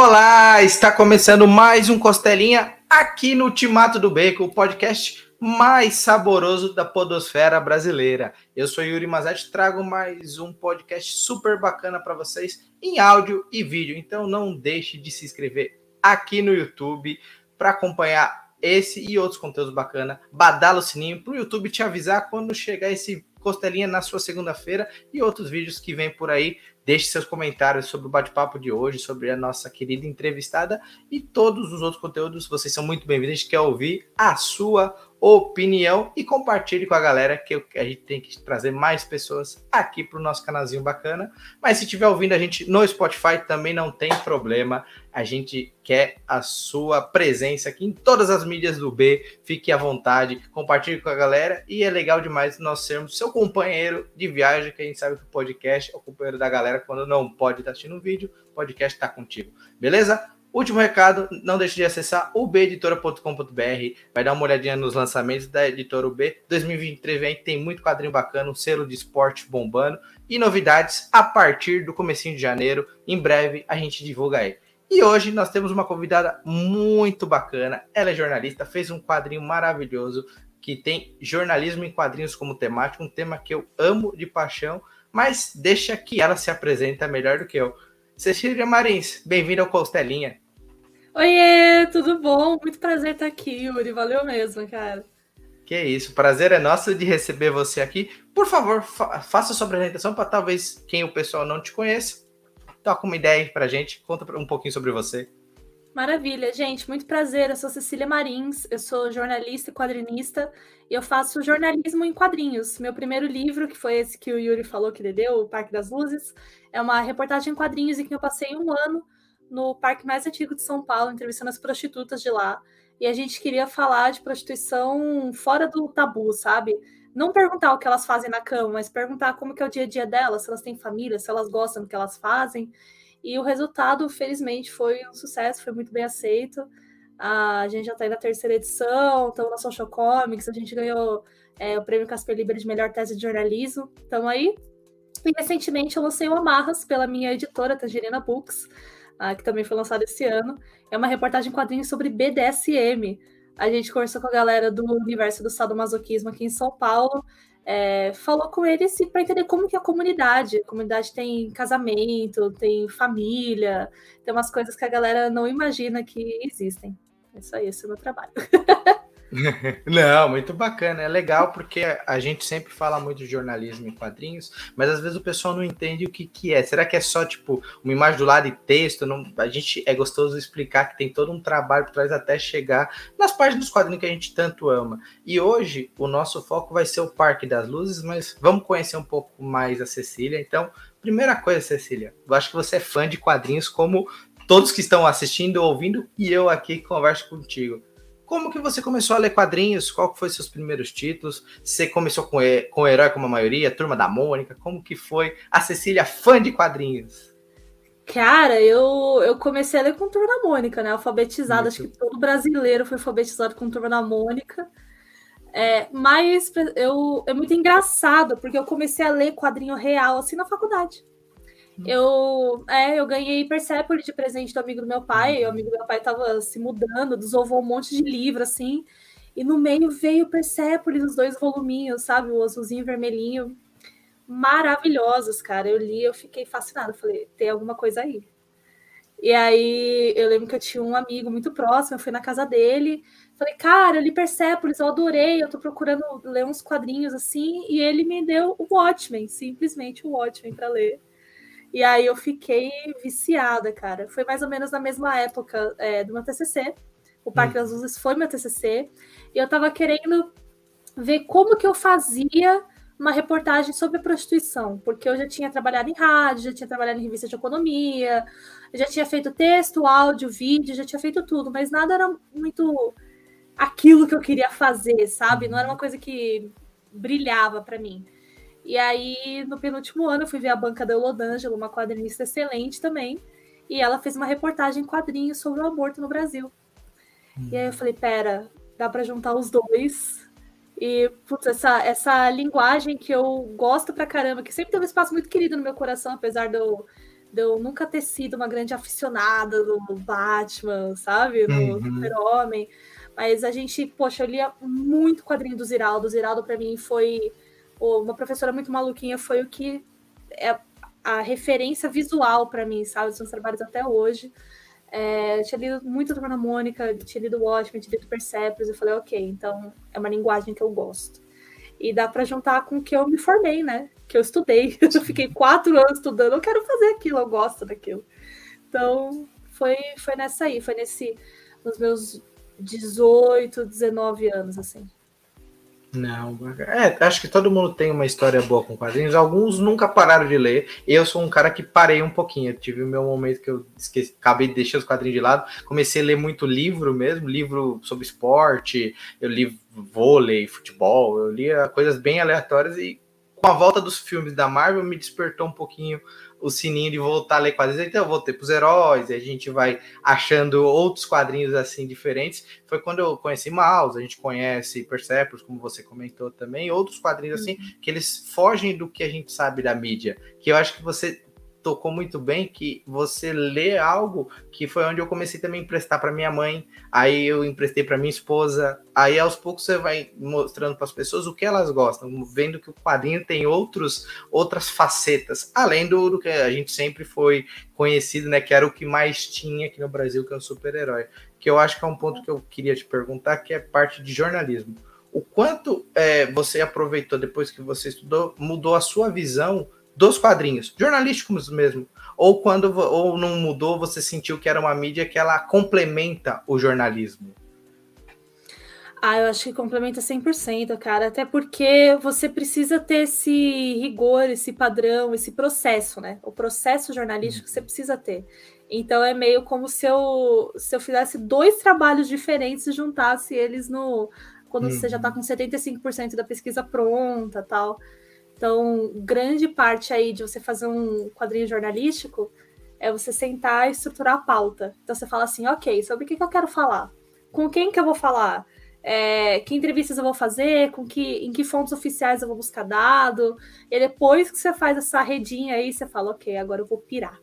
Olá, está começando mais um Costelinha aqui no Ultimato do Bacon, o podcast mais saboroso da podosfera brasileira. Eu sou Yuri Mazetti, trago mais um podcast super bacana para vocês em áudio e vídeo. Então não deixe de se inscrever aqui no YouTube para acompanhar esse e outros conteúdos bacana. Badala o sininho para o YouTube te avisar quando chegar esse Costelinha na sua segunda-feira e outros vídeos que vem por aí. Deixe seus comentários sobre o bate-papo de hoje, sobre a nossa querida entrevistada e todos os outros conteúdos. Vocês são muito bem-vindos. A gente quer ouvir a sua opinião e compartilhe com a galera que a gente tem que trazer mais pessoas aqui para o nosso canalzinho bacana. Mas se estiver ouvindo a gente no Spotify também não tem problema. A gente quer a sua presença aqui em todas as mídias do B. Fique à vontade, compartilhe com a galera e é legal demais nós sermos seu companheiro de viagem, que a gente sabe que o podcast é o companheiro da galera quando não pode estar assistindo um vídeo, o podcast está contigo. Beleza? Último recado, não deixe de acessar ubeditora.com.br, vai dar uma olhadinha nos lançamentos da editora UB. 2023 vem, tem muito quadrinho bacana, um selo de esporte bombando e novidades a partir do comecinho de janeiro. Em breve a gente divulga aí. E hoje nós temos uma convidada muito bacana. Ela é jornalista, fez um quadrinho maravilhoso que tem jornalismo em quadrinhos como temática, um tema que eu amo de paixão, mas deixa que ela se apresenta melhor do que eu. Cecília Marins, bem-vinda ao Costelinha. Oiê, tudo bom? Muito prazer estar aqui, Yuri. Valeu mesmo, cara. Que isso, prazer é nosso de receber você aqui. Por favor, fa faça sua apresentação para talvez quem o pessoal não te conheça. Toca uma ideia aí pra gente, conta um pouquinho sobre você. Maravilha, gente, muito prazer. Eu sou Cecília Marins, eu sou jornalista e quadrinista e eu faço jornalismo em quadrinhos. Meu primeiro livro, que foi esse que o Yuri falou que ele deu, O Parque das Luzes, é uma reportagem em quadrinhos em que eu passei um ano no parque mais antigo de São Paulo, entrevistando as prostitutas de lá. E a gente queria falar de prostituição fora do tabu, sabe? Não perguntar o que elas fazem na cama, mas perguntar como que é o dia a dia delas, se elas têm família, se elas gostam do que elas fazem. E o resultado, felizmente, foi um sucesso, foi muito bem aceito. A gente já está aí na terceira edição, estamos na Social Comics, a gente ganhou é, o prêmio Casper Libre de melhor tese de jornalismo. Estamos aí. E recentemente eu lancei o Amarras pela minha editora, Tangerina Books, uh, que também foi lançado esse ano. É uma reportagem em quadrinhos sobre BDSM. A gente conversou com a galera do universo do sadomasoquismo aqui em São Paulo. É, falou com eles para entender como que é a comunidade. A comunidade tem casamento, tem família, tem umas coisas que a galera não imagina que existem. É isso aí, esse é o meu trabalho. Não, muito bacana. É legal porque a gente sempre fala muito de jornalismo em quadrinhos, mas às vezes o pessoal não entende o que, que é. Será que é só tipo uma imagem do lado e texto? Não, a gente é gostoso explicar que tem todo um trabalho por trás até chegar nas páginas dos quadrinhos que a gente tanto ama. E hoje o nosso foco vai ser o Parque das Luzes, mas vamos conhecer um pouco mais a Cecília. Então, primeira coisa, Cecília, eu acho que você é fã de quadrinhos como todos que estão assistindo, ouvindo e eu aqui converso contigo. Como que você começou a ler quadrinhos? Qual foi seus primeiros títulos? Você começou com, com o Herói como a maioria, Turma da Mônica? Como que foi a Cecília fã de quadrinhos? Cara, eu, eu comecei a ler com Turma da Mônica, né? Alfabetizado, Muito. acho que todo brasileiro foi alfabetizado com Turma da Mônica. É, mas eu, é muito engraçado, porque eu comecei a ler quadrinho real assim na faculdade. Eu, é, eu ganhei Persepolis de presente do amigo do meu pai. O amigo do meu pai estava se mudando, desovou um monte de livro, assim. E no meio veio Persepolis, os dois voluminhos, sabe? O azulzinho e vermelhinho. Maravilhosos, cara. Eu li, eu fiquei fascinada. Falei, tem alguma coisa aí. E aí eu lembro que eu tinha um amigo muito próximo, eu fui na casa dele. Falei, cara, eu li Persepolis, eu adorei, eu tô procurando ler uns quadrinhos assim, e ele me deu o Watchmen, simplesmente o Watchmen para ler. E aí eu fiquei viciada, cara. Foi mais ou menos na mesma época é, do meu TCC. O Parque hum. das Luzes foi meu TCC. E eu tava querendo ver como que eu fazia uma reportagem sobre prostituição, porque eu já tinha trabalhado em rádio, já tinha trabalhado em revista de economia, já tinha feito texto, áudio, vídeo, já tinha feito tudo, mas nada era muito aquilo que eu queria fazer, sabe? Não era uma coisa que brilhava para mim. E aí, no penúltimo ano, eu fui ver a banca da Elodângela, uma quadrinista excelente também. E ela fez uma reportagem em quadrinhos sobre o aborto no Brasil. Hum. E aí eu falei, pera, dá para juntar os dois. E, putz, essa, essa linguagem que eu gosto pra caramba, que sempre teve um espaço muito querido no meu coração, apesar de eu de eu nunca ter sido uma grande aficionada do Batman, sabe? Do uhum. Super-Homem. Mas a gente, poxa, eu lia muito quadrinho do Ziraldo. O Ziraldo, para mim, foi uma professora muito maluquinha, foi o que é a referência visual para mim, sabe? Meus trabalhos até hoje. É, tinha lido muito Turma Mônica, tinha lido Watchmen, tinha lido Persepolis. Eu falei, ok, então é uma linguagem que eu gosto. E dá para juntar com o que eu me formei, né? Que eu estudei. Eu fiquei quatro anos estudando, eu quero fazer aquilo, eu gosto daquilo. Então, foi, foi nessa aí, foi nesse, nos meus 18, 19 anos, assim. Não, é, acho que todo mundo tem uma história boa com quadrinhos. Alguns nunca pararam de ler. Eu sou um cara que parei um pouquinho. Eu tive o meu momento que eu esqueci, acabei de deixar os quadrinhos de lado. Comecei a ler muito livro mesmo, livro sobre esporte. Eu li vôlei, futebol. Eu lia coisas bem aleatórias e com a volta dos filmes da Marvel me despertou um pouquinho o sininho de voltar a ler quadrinhos. Então eu voltei para os heróis, e a gente vai achando outros quadrinhos assim diferentes. Foi quando eu conheci Mouse, a gente conhece Persepolis, como você comentou também, outros quadrinhos assim, uhum. que eles fogem do que a gente sabe da mídia. Que eu acho que você tocou muito bem que você lê algo que foi onde eu comecei também a emprestar para minha mãe, aí eu emprestei para minha esposa, aí aos poucos você vai mostrando para as pessoas o que elas gostam, vendo que o quadrinho tem outros outras facetas, além do, do que a gente sempre foi conhecido, né, que era o que mais tinha aqui no Brasil, que é o super-herói, que eu acho que é um ponto que eu queria te perguntar, que é parte de jornalismo. O quanto é, você aproveitou depois que você estudou, mudou a sua visão dos quadrinhos, jornalísticos mesmo. Ou quando ou não mudou, você sentiu que era uma mídia que ela complementa o jornalismo? Ah, eu acho que complementa 100%, cara. Até porque você precisa ter esse rigor, esse padrão, esse processo, né? O processo jornalístico você precisa ter. Então é meio como se eu, se eu fizesse dois trabalhos diferentes e juntasse eles no. Quando uhum. você já está com 75% da pesquisa pronta tal. Então, grande parte aí de você fazer um quadrinho jornalístico é você sentar e estruturar a pauta. Então, você fala assim, ok, sobre o que, que eu quero falar? Com quem que eu vou falar? É, que entrevistas eu vou fazer? Com que, em que fontes oficiais eu vou buscar dado? E depois que você faz essa redinha aí, você fala, ok, agora eu vou pirar.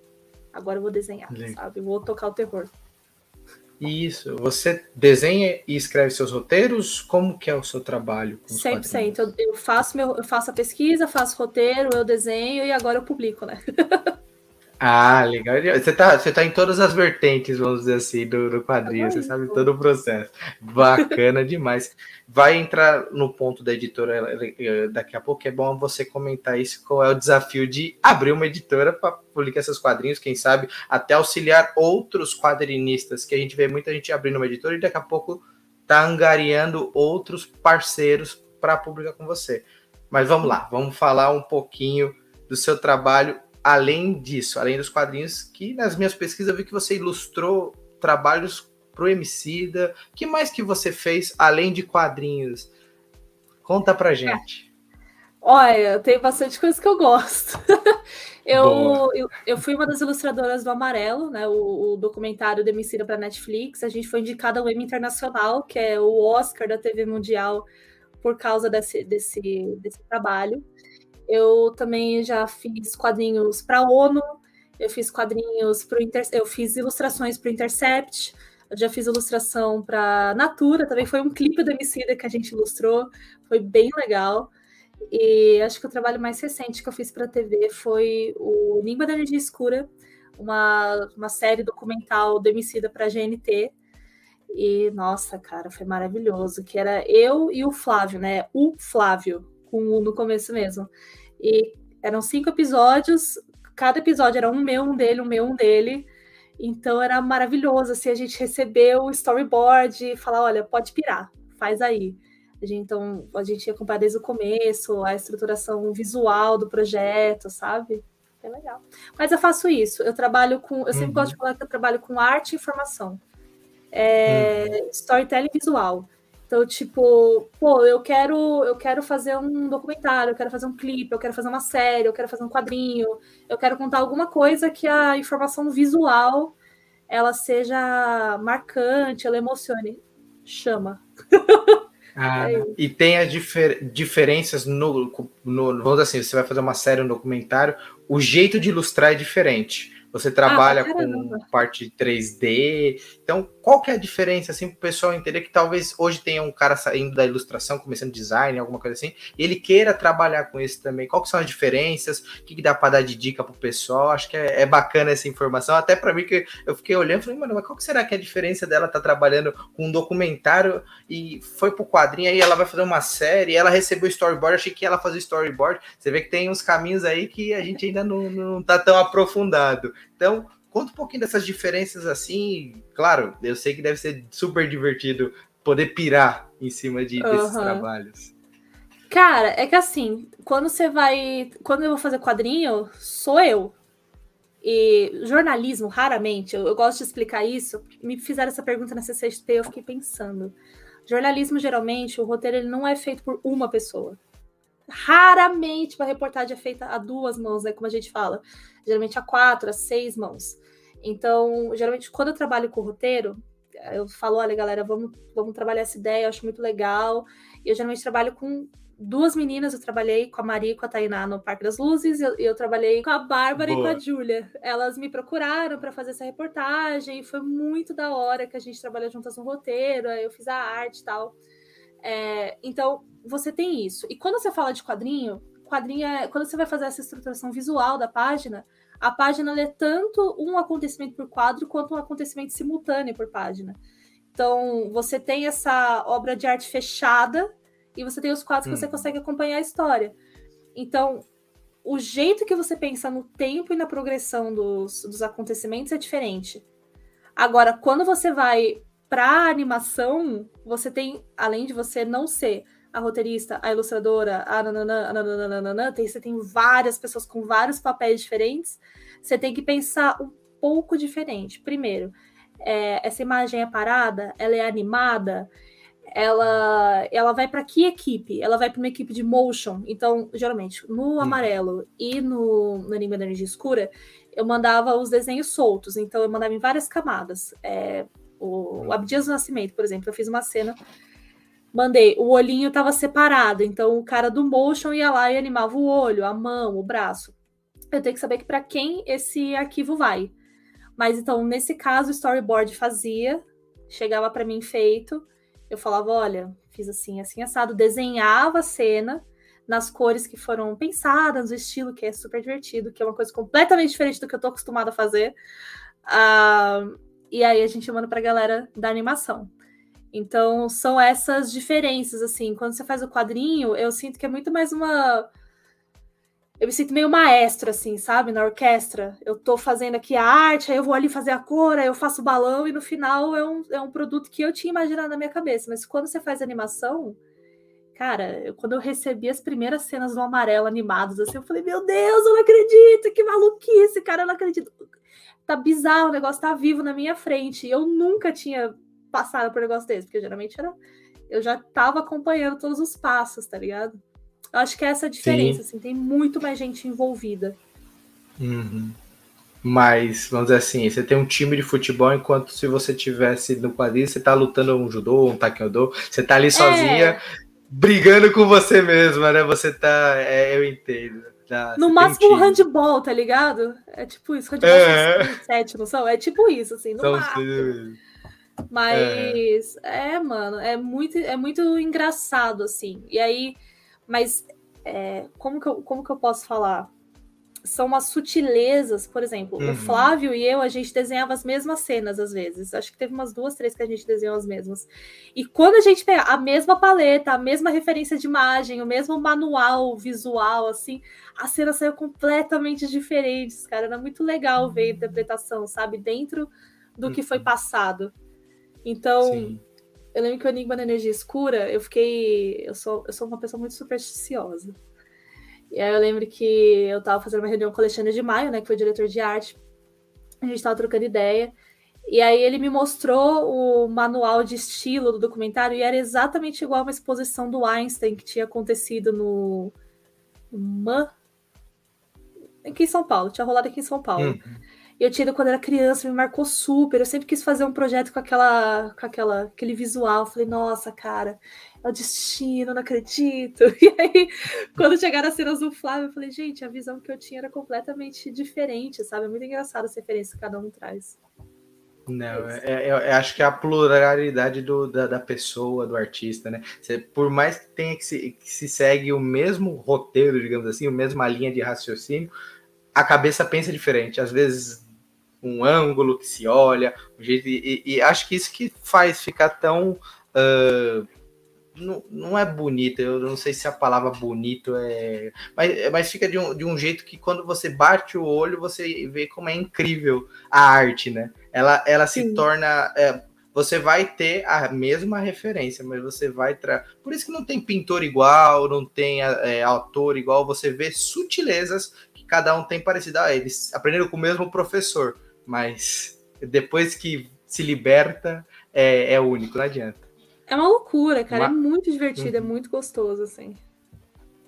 Agora eu vou desenhar, Legal. sabe? Vou tocar o terror. Isso. Você desenha e escreve seus roteiros? Como que é o seu trabalho? Com 100%. Eu, eu, faço meu, eu faço a pesquisa, faço roteiro, eu desenho e agora eu publico, né? Ah, legal. Você tá, você tá em todas as vertentes, vamos dizer assim, do, do quadrinho, você sabe todo o processo. Bacana demais. Vai entrar no ponto da editora daqui a pouco, é bom você comentar isso, qual é o desafio de abrir uma editora para publicar seus quadrinhos, quem sabe até auxiliar outros quadrinistas, que a gente vê muita gente abrindo uma editora e daqui a pouco tá angariando outros parceiros para publicar com você. Mas vamos lá, vamos falar um pouquinho do seu trabalho além disso, além dos quadrinhos, que nas minhas pesquisas eu vi que você ilustrou trabalhos pro Emicida. que mais que você fez além de quadrinhos? Conta pra gente. Olha, tem bastante coisa que eu gosto. eu, eu, eu, fui uma das ilustradoras do Amarelo, né? O, o documentário do Emicida para Netflix. A gente foi indicada ao Emmy Internacional, que é o Oscar da TV Mundial, por causa desse, desse, desse trabalho. Eu também já fiz quadrinhos para a ONU, eu fiz quadrinhos para Inter... eu fiz ilustrações para o Intercept, eu já fiz ilustração para Natura, também foi um clipe do Emicida que a gente ilustrou, foi bem legal. E acho que o trabalho mais recente que eu fiz para a TV foi o Língua da Energia Escura, uma, uma série documental do Emicida para a GNT. E nossa, cara, foi maravilhoso. Que era eu e o Flávio, né? O Flávio, com o no começo mesmo. E eram cinco episódios, cada episódio era um meu, um dele, um meu, um dele. Então era maravilhoso, assim, a gente recebeu o storyboard e falar, olha, pode pirar, faz aí. A gente, então, a gente ia acompanhar desde o começo, a estruturação visual do projeto, sabe? É legal. Mas eu faço isso, eu trabalho com, eu sempre uhum. gosto de falar que eu trabalho com arte e informação. É, uhum. Storytelling visual. Então, tipo, pô, eu quero, eu quero fazer um documentário, eu quero fazer um clipe, eu quero fazer uma série, eu quero fazer um quadrinho, eu quero contar alguma coisa que a informação visual ela seja marcante, ela emocione. Chama. Ah, é e tem as difer diferenças no, no. Vamos dizer assim, você vai fazer uma série, um documentário, o jeito de ilustrar é diferente. Você trabalha ah, com parte 3D. Então, qual que é a diferença, assim, para o pessoal entender que talvez hoje tenha um cara saindo da ilustração, começando design, alguma coisa assim, e ele queira trabalhar com isso também. Qual que são as diferenças? O que, que dá para dar de dica para o pessoal? Acho que é, é, bacana essa informação. Até para mim, que eu fiquei olhando e falei, mano, mas qual que será que é a diferença dela tá trabalhando com um documentário e foi pro quadrinho aí, ela vai fazer uma série, ela recebeu storyboard, achei que ela fazia storyboard. Você vê que tem uns caminhos aí que a gente ainda não, não tá tão aprofundado. Então, conta um pouquinho dessas diferenças assim. Claro, eu sei que deve ser super divertido poder pirar em cima de, desses trabalhos. Cara, é que assim, quando você vai. Quando eu vou fazer quadrinho, sou eu. E jornalismo, raramente, eu, eu gosto de explicar isso. Me fizeram essa pergunta na CCXP, eu fiquei pensando. Jornalismo, geralmente, o roteiro ele não é feito por uma pessoa. Raramente uma reportagem é feita a duas mãos, né? Como a gente fala. Geralmente a quatro, a seis mãos. Então, geralmente, quando eu trabalho com roteiro, eu falo, olha, galera, vamos, vamos trabalhar essa ideia, eu acho muito legal. E eu geralmente trabalho com duas meninas, eu trabalhei com a Maria e com a Tainá no Parque das Luzes, e eu, eu, trabalhei com a Bárbara Boa. e com a Júlia. Elas me procuraram para fazer essa reportagem, foi muito da hora que a gente trabalhou juntas no roteiro, eu fiz a arte e tal. É, então, você tem isso. E quando você fala de quadrinho, quadrinho é, quando você vai fazer essa estruturação visual da página, a página é tanto um acontecimento por quadro quanto um acontecimento simultâneo por página. Então, você tem essa obra de arte fechada e você tem os quadros hum. que você hum. consegue acompanhar a história. Então, o jeito que você pensa no tempo e na progressão dos, dos acontecimentos é diferente. Agora, quando você vai para animação, você tem, além de você não ser a roteirista, a ilustradora, a nananã, a nananã, tem, você tem várias pessoas com vários papéis diferentes, você tem que pensar um pouco diferente. Primeiro, é, essa imagem é parada, ela é animada, ela, ela vai para que equipe? Ela vai para uma equipe de motion. Então, geralmente, no amarelo e no, no Enigma da Energia Escura, eu mandava os desenhos soltos. Então, eu mandava em várias camadas. É, o, o Abdias do Nascimento, por exemplo, eu fiz uma cena mandei, o olhinho estava separado, então o cara do motion ia lá e animava o olho, a mão, o braço. Eu tenho que saber que para quem esse arquivo vai. Mas então, nesse caso, o storyboard fazia, chegava para mim feito, eu falava, olha, fiz assim, assim, assado, desenhava a cena nas cores que foram pensadas, no estilo que é super divertido, que é uma coisa completamente diferente do que eu tô acostumada a fazer. Uh, e aí a gente manda pra galera da animação. Então, são essas diferenças, assim. Quando você faz o quadrinho, eu sinto que é muito mais uma eu me sinto meio maestro, assim, sabe? Na orquestra. Eu tô fazendo aqui a arte, aí eu vou ali fazer a cor, aí eu faço o balão, e no final é um, é um produto que eu tinha imaginado na minha cabeça. Mas quando você faz animação, cara, eu, quando eu recebi as primeiras cenas do amarelo animadas, assim, eu falei, meu Deus, eu não acredito, que maluquice, cara, eu não acredito. Tá bizarro, o negócio tá vivo na minha frente. Eu nunca tinha passado por um negócio desse, porque geralmente era. Eu já tava acompanhando todos os passos, tá ligado? Eu acho que é essa a diferença, assim, tem muito mais gente envolvida. Uhum. Mas, vamos dizer assim, você tem um time de futebol, enquanto se você tivesse no quadrinho, você tá lutando um judô, um taekwondo, você tá ali sozinha, é. brigando com você mesma, né? Você tá. É, eu entendo. Tá, no máximo um handball, tá ligado? É tipo isso, handball é. 7, não são? É tipo isso, assim, no são máximo. Mas é. é, mano, é muito, é muito engraçado, assim. E aí mas é, como, que eu, como que eu posso falar? São umas sutilezas, por exemplo, uhum. o Flávio e eu, a gente desenhava as mesmas cenas às vezes. Acho que teve umas duas, três que a gente desenhou as mesmas. E quando a gente pega a mesma paleta, a mesma referência de imagem, o mesmo manual visual, assim, a cena saiu completamente diferentes, cara. Era muito legal ver a interpretação, sabe? Dentro do que foi uhum. passado. Então, Sim. Eu lembro que o Enigma da Energia Escura, eu fiquei. Eu sou, eu sou uma pessoa muito supersticiosa. E aí eu lembro que eu tava fazendo uma reunião com o Alexandre de Maio, né? Que foi diretor de arte. A gente tava trocando ideia. E aí ele me mostrou o manual de estilo do documentário e era exatamente igual a uma exposição do Einstein que tinha acontecido no MAN, aqui em São Paulo, tinha rolado aqui em São Paulo. Hum. Eu tinha ido quando era criança, me marcou super. Eu sempre quis fazer um projeto com aquela, com aquela, aquele visual. Eu falei, nossa, cara, é o destino, não acredito. E aí, quando chegaram as cenas do Flávio, eu falei, gente, a visão que eu tinha era completamente diferente, sabe? É muito engraçado as referências que cada um traz. Não, é, é, eu acho que é a pluralidade do, da, da, pessoa, do artista, né? Você, por mais que tenha que se, que se segue o mesmo roteiro, digamos assim, a mesma linha de raciocínio, a cabeça pensa diferente. Às vezes, um ângulo que se olha, um jeito, e, e acho que isso que faz ficar tão. Uh, não, não é bonito, eu não sei se a palavra bonito é. Mas, mas fica de um, de um jeito que quando você bate o olho, você vê como é incrível a arte, né? ela, ela se torna. É, você vai ter a mesma referência, mas você vai. Tra... Por isso que não tem pintor igual, não tem é, autor igual, você vê sutilezas que cada um tem parecido. Ah, eles aprenderam com o mesmo professor, mas depois que se liberta, é, é único, não adianta. É uma loucura, cara. Uma... É muito divertido, é uhum. é muito gostoso, assim.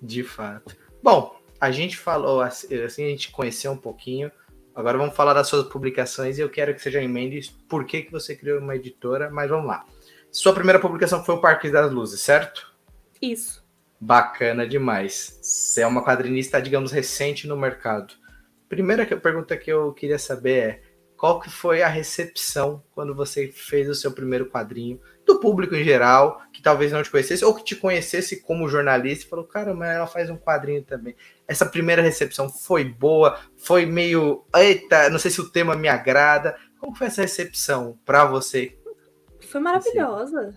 De fato. Bom, a gente falou assim, assim, a gente conheceu um pouquinho Agora vamos falar das suas publicações e eu quero que você já emende por que, que você criou uma editora, mas vamos lá. Sua primeira publicação foi o Parque das Luzes, certo? Isso. Bacana demais. Você é uma quadrinista, digamos, recente no mercado. Primeira pergunta que eu queria saber é qual que foi a recepção quando você fez o seu primeiro quadrinho do público em geral, que talvez não te conhecesse, ou que te conhecesse como jornalista e falou, cara, mas ela faz um quadrinho também. Essa primeira recepção foi boa, foi meio, eita, não sei se o tema me agrada. Como foi essa recepção para você? Foi maravilhosa.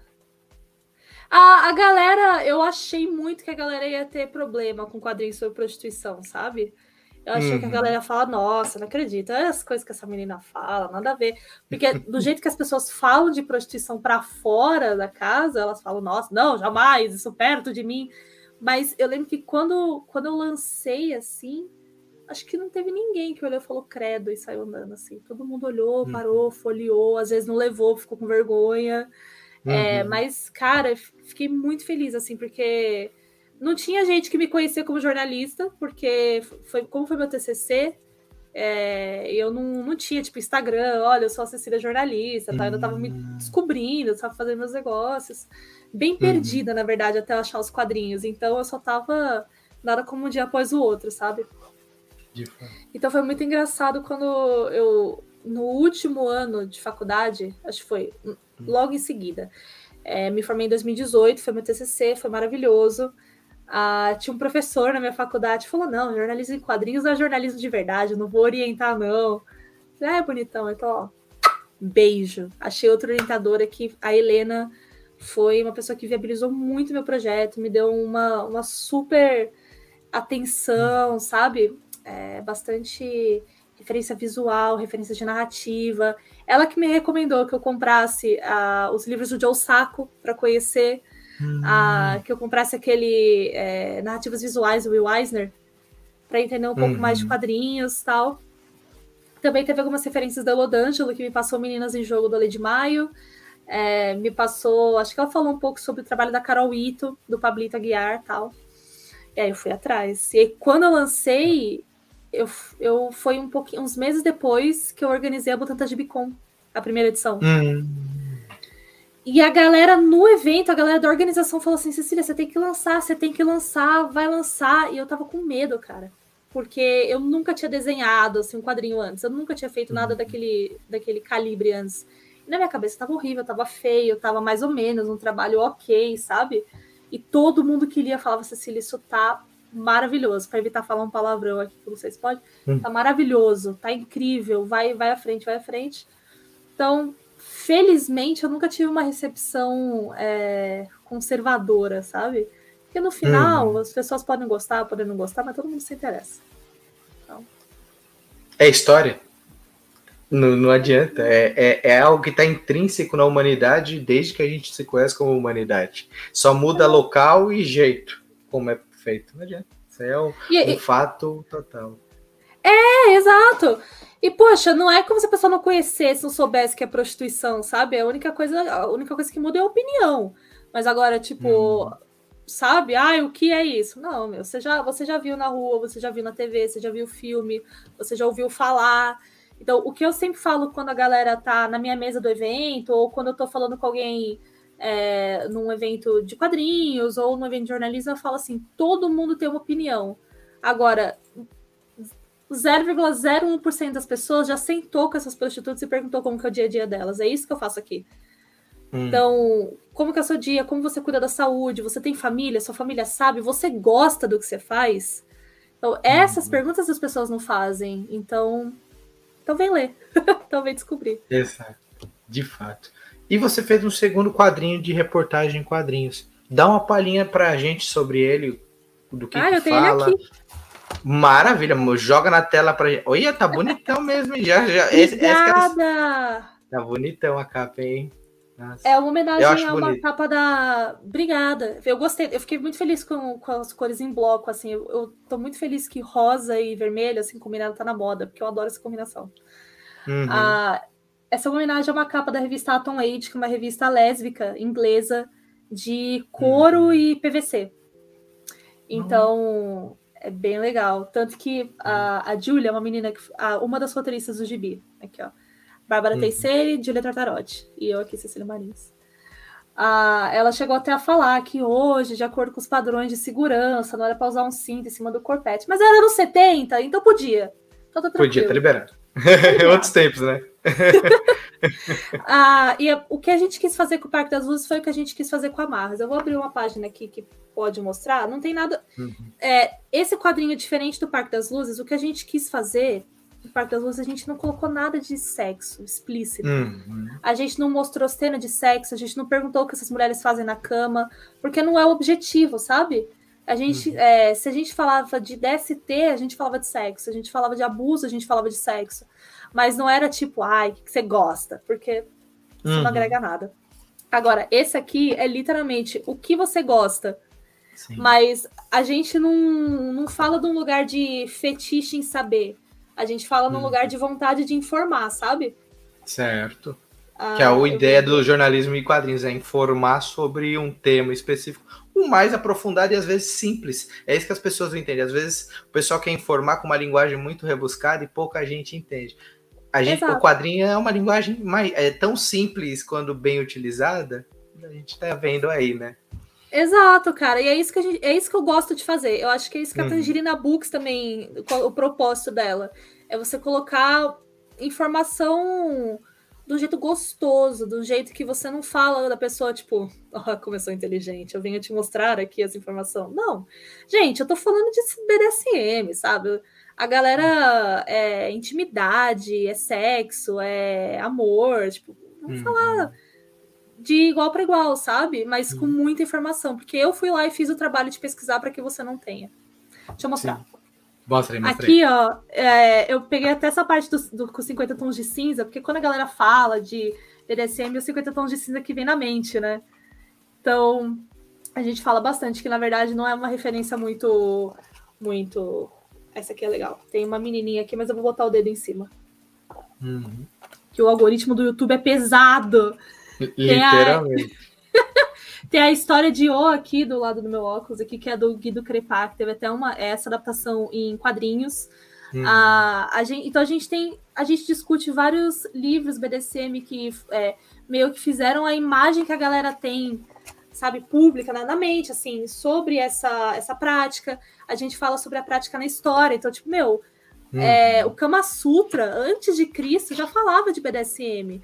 A, a galera, eu achei muito que a galera ia ter problema com quadrinhos sobre prostituição, sabe? Eu achei uhum. que a uhum. galera fala, nossa, não acredito, olha as coisas que essa menina fala, nada a ver. Porque do jeito que as pessoas falam de prostituição para fora da casa, elas falam, nossa, não, jamais, isso perto de mim. Mas eu lembro que quando, quando eu lancei assim, acho que não teve ninguém que olhou e falou credo e saiu andando assim. Todo mundo olhou, uhum. parou, folheou, às vezes não levou, ficou com vergonha. É, uhum. É, mas, cara, fiquei muito feliz, assim, porque não tinha gente que me conhecia como jornalista, porque foi como foi meu TCC, é, eu não, não tinha, tipo, Instagram, olha, eu sou a Cecília jornalista, tá? eu ainda tava me hum. descobrindo, eu tava fazendo meus negócios. Bem uhum. perdida, na verdade, até achar os quadrinhos. Então eu só tava nada como um dia após o outro, sabe? Então foi muito engraçado quando eu, no último ano de faculdade, acho que foi hum. logo em seguida, é, me formei em 2018, foi meu TCC, foi maravilhoso. Ah, tinha um professor na minha faculdade que falou: não, jornalismo em quadrinhos é jornalismo de verdade, não vou orientar, não. É, bonitão, então, ó, beijo. Achei outro orientador aqui, a Helena foi uma pessoa que viabilizou muito meu projeto, me deu uma, uma super atenção, sabe? É, bastante referência visual, referência de narrativa. Ela que me recomendou que eu comprasse uh, os livros do Joe Sacco para conhecer a, que eu comprasse aquele é, narrativas visuais do Will Eisner para entender um pouco mais de uhum. quadrinhos tal. Também teve algumas referências da Lodângelo, que me passou Meninas em Jogo do Lei de Maio. É, me passou, acho que ela falou um pouco sobre o trabalho da Carol Ito, do Pablito Aguiar tal. E aí eu fui atrás. E aí, quando eu lancei, eu, eu foi um pouquinho, uns meses depois que eu organizei a Butanta de Bicom, a primeira edição. Uhum. E a galera no evento, a galera da organização falou assim: Cecília, você tem que lançar, você tem que lançar, vai lançar. E eu tava com medo, cara. Porque eu nunca tinha desenhado assim, um quadrinho antes, eu nunca tinha feito nada uhum. daquele, daquele calibre antes. E na minha cabeça tava horrível, tava feio, tava mais ou menos, um trabalho ok, sabe? E todo mundo que lia falava, Cecília, isso tá maravilhoso. Para evitar falar um palavrão aqui que vocês podem, hum. tá maravilhoso, tá incrível, vai, vai à frente, vai à frente. Então, felizmente eu nunca tive uma recepção é, conservadora, sabe? Porque no final uhum. as pessoas podem gostar, podem não gostar, mas todo mundo se interessa. Então... É história. Não, não adianta. É, é, é algo que está intrínseco na humanidade desde que a gente se conhece como humanidade. Só muda é. local e jeito, como é feito. Não adianta. Isso é um, e, um fato total. É, exato. E, poxa, não é como se a pessoa não conhecesse, não soubesse que é prostituição, sabe? A única coisa, a única coisa que muda é a opinião. Mas agora, tipo, hum. sabe? Ah, o que é isso? Não, meu, você já, você já viu na rua, você já viu na TV, você já viu filme, você já ouviu falar. Então, o que eu sempre falo quando a galera tá na minha mesa do evento, ou quando eu tô falando com alguém é, num evento de quadrinhos, ou num evento de jornalismo, eu falo assim: todo mundo tem uma opinião. Agora, 0,01% das pessoas já sentou com essas prostitutas e perguntou como que é o dia a dia delas. É isso que eu faço aqui. Hum. Então, como que é o seu dia? Como você cuida da saúde? Você tem família? Sua família sabe? Você gosta do que você faz? Então, essas hum. perguntas as pessoas não fazem. Então, então vem ler. então vem descobrir. Exato. De fato. E você fez um segundo quadrinho de reportagem em quadrinhos. Dá uma palhinha pra gente sobre ele, do que, ah, que eu tenho fala. Maravilha, joga na tela pra gente. Olha, tá bonitão mesmo. Já, já. Obrigada! Tá bonitão a capa, hein? Nossa. É uma homenagem a uma bonito. capa da. Obrigada. Eu gostei, eu fiquei muito feliz com, com as cores em bloco, assim. Eu, eu tô muito feliz que rosa e vermelho, assim, combinado tá na moda, porque eu adoro essa combinação. Uhum. Ah, essa homenagem é uma capa da revista Atom Age, que é uma revista lésbica inglesa de couro uhum. e PVC. Então. É bem legal. Tanto que a, a Julia, uma menina, que, a, uma das roteiristas do Gibi, aqui, ó. Bárbara uhum. Teixeira Julia Tartarotti. E eu aqui, Cecília Marins. Ah, ela chegou até a falar que hoje, de acordo com os padrões de segurança, não era para usar um cinto em cima do corpete. Mas era nos 70, então podia. Então tá podia, tá liberado. Outros tempos, né? ah, e a, o que a gente quis fazer com o Parque das Luzes foi o que a gente quis fazer com a Marras. Eu vou abrir uma página aqui que pode mostrar. Não tem nada. Uhum. É, esse quadrinho diferente do Parque das Luzes, o que a gente quis fazer no Parque das Luzes a gente não colocou nada de sexo explícito. Uhum. A gente não mostrou cena de sexo, a gente não perguntou o que essas mulheres fazem na cama, porque não é o objetivo, sabe? A gente, uhum. é, se a gente falava de DST, a gente falava de sexo. Se a gente falava de abuso, a gente falava de sexo. Mas não era tipo, ai, o que você gosta? Porque isso uhum. não agrega nada. Agora, esse aqui é literalmente o que você gosta. Sim. Mas a gente não, não fala de um lugar de fetiche em saber. A gente fala num hum. lugar de vontade de informar, sabe? Certo. Ah, que é a ideia do jornalismo e quadrinhos, é informar sobre um tema específico, mais aprofundado e às vezes simples. É isso que as pessoas não entendem. Às vezes o pessoal quer informar com uma linguagem muito rebuscada e pouca gente entende. A gente, o quadrinho é uma linguagem mais, é tão simples quando bem utilizada, a gente tá vendo aí, né? Exato, cara. E é isso que a gente, é isso que eu gosto de fazer. Eu acho que é isso que a uhum. Tangerina Books também, o propósito dela, é você colocar informação do jeito gostoso, do jeito que você não fala da pessoa, tipo, oh, como eu sou inteligente, eu venho te mostrar aqui essa informação. Não. Gente, eu tô falando de BDSM, sabe? A galera é intimidade, é sexo, é amor, tipo, vamos uhum. falar de igual para igual, sabe? Mas com uhum. muita informação, porque eu fui lá e fiz o trabalho de pesquisar para que você não tenha. Deixa eu mostrar. Sim. Mostra aí, mostra Aqui, ó, é, eu peguei até essa parte do, do, com 50 tons de cinza, porque quando a galera fala de BDSM, os 50 tons de cinza que vem na mente, né? Então, a gente fala bastante que, na verdade, não é uma referência muito. Muito. Essa aqui é legal. Tem uma menininha aqui, mas eu vou botar o dedo em cima. Uhum. Que o algoritmo do YouTube é pesado. Literalmente. Tem a história de O aqui do lado do meu óculos, aqui, que é do Guido Crepá, que teve até uma, essa adaptação em quadrinhos. Hum. A, a gente, então a gente tem. A gente discute vários livros BDSM que é, meio que fizeram a imagem que a galera tem, sabe, pública na, na, mente, assim, sobre essa, essa prática. A gente fala sobre a prática na história. Então, tipo, meu, hum. é, o Kama Sutra, antes de Cristo, já falava de BDSM.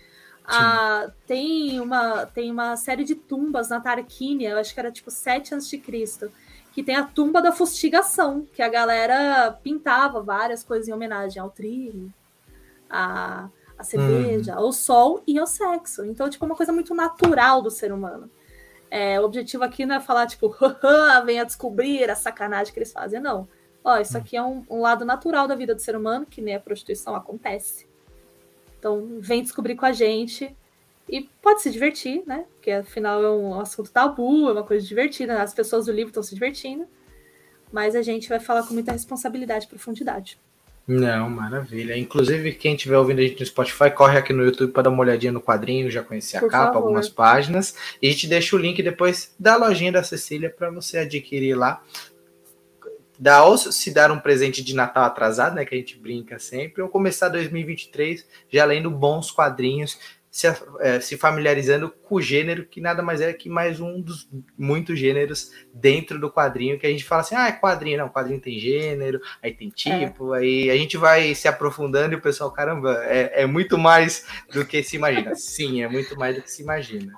Ah, tem, uma, tem uma série de tumbas na Tarquínia, eu acho que era tipo 7 a.C., que tem a tumba da fustigação, que a galera pintava várias coisas em homenagem ao trigo, a, a cerveja, uhum. ao sol e ao sexo. Então, tipo, é uma coisa muito natural do ser humano. É, o objetivo aqui não é falar, tipo, venha descobrir a sacanagem que eles fazem, não. Ó, isso aqui é um, um lado natural da vida do ser humano, que nem a prostituição acontece. Então, vem descobrir com a gente. E pode se divertir, né? Porque afinal é um assunto tabu, é uma coisa divertida. As pessoas do livro estão se divertindo. Mas a gente vai falar com muita responsabilidade e profundidade. Não, maravilha. Inclusive, quem estiver ouvindo a gente no Spotify, corre aqui no YouTube para dar uma olhadinha no quadrinho, já conhecer a Por capa, favor. algumas páginas. E a gente deixa o link depois da lojinha da Cecília para você adquirir lá dar ou se dar um presente de Natal atrasado, né, que a gente brinca sempre, ou começar 2023 já lendo bons quadrinhos, se, é, se familiarizando com o gênero, que nada mais é que mais um dos muitos gêneros dentro do quadrinho, que a gente fala assim, ah, é quadrinho, não, quadrinho tem gênero, aí tem tipo, é. aí a gente vai se aprofundando e o pessoal, caramba, é, é muito mais do que se imagina. Sim, é muito mais do que se imagina.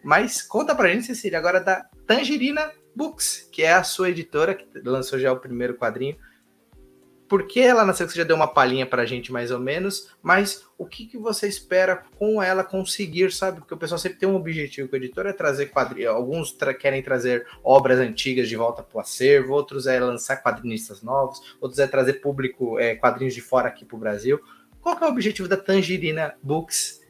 Mas conta pra gente, Cecília, agora da Tangerina Books, que é a sua editora, que lançou já o primeiro quadrinho. Por que ela nasceu? Você já deu uma palhinha para a gente, mais ou menos, mas o que, que você espera com ela conseguir, sabe? Porque o pessoal sempre tem um objetivo com a editora, é trazer quadrinhos. Alguns tra querem trazer obras antigas de volta para o acervo, outros é lançar quadrinistas novos, outros é trazer público, é, quadrinhos de fora aqui para o Brasil. Qual é o objetivo da Tangerina Books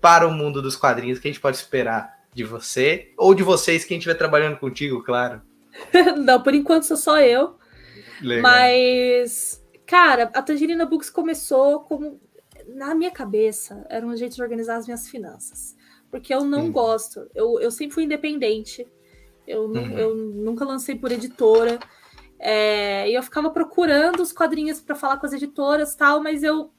para o mundo dos quadrinhos que a gente pode esperar de você, ou de vocês, quem estiver trabalhando contigo, claro. Não, por enquanto sou só eu. Legal. Mas, cara, a Tangerina Books começou como. Na minha cabeça, era um jeito de organizar as minhas finanças. Porque eu não hum. gosto. Eu, eu sempre fui independente. Eu, uhum. eu nunca lancei por editora. É, e eu ficava procurando os quadrinhos para falar com as editoras tal, mas eu,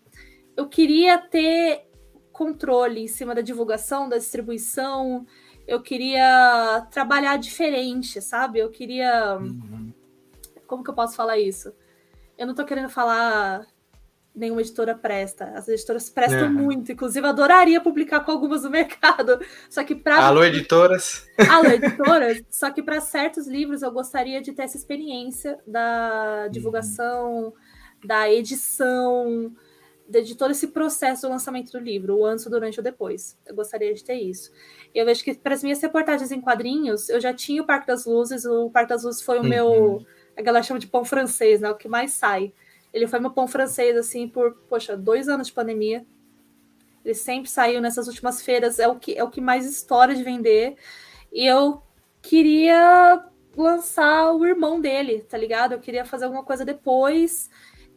eu queria ter controle em cima da divulgação, da distribuição, eu queria trabalhar diferente, sabe? Eu queria. Uhum. Como que eu posso falar isso? Eu não tô querendo falar nenhuma editora presta. As editoras prestam uhum. muito, inclusive adoraria publicar com algumas do mercado. Só que para Alô editoras. Alô editoras, só que para certos livros eu gostaria de ter essa experiência da divulgação, uhum. da edição, de todo esse processo do lançamento do livro, o antes, o durante e o depois. Eu gostaria de ter isso. Eu vejo que para as minhas reportagens em quadrinhos, eu já tinha o Parque das Luzes, o Parque das Luzes foi o uhum. meu, a galera chama de pão francês, né? O que mais sai. Ele foi meu pão francês, assim, por, poxa, dois anos de pandemia. Ele sempre saiu nessas últimas feiras, é o que, é o que mais estoura de vender. E eu queria lançar o irmão dele, tá ligado? Eu queria fazer alguma coisa depois.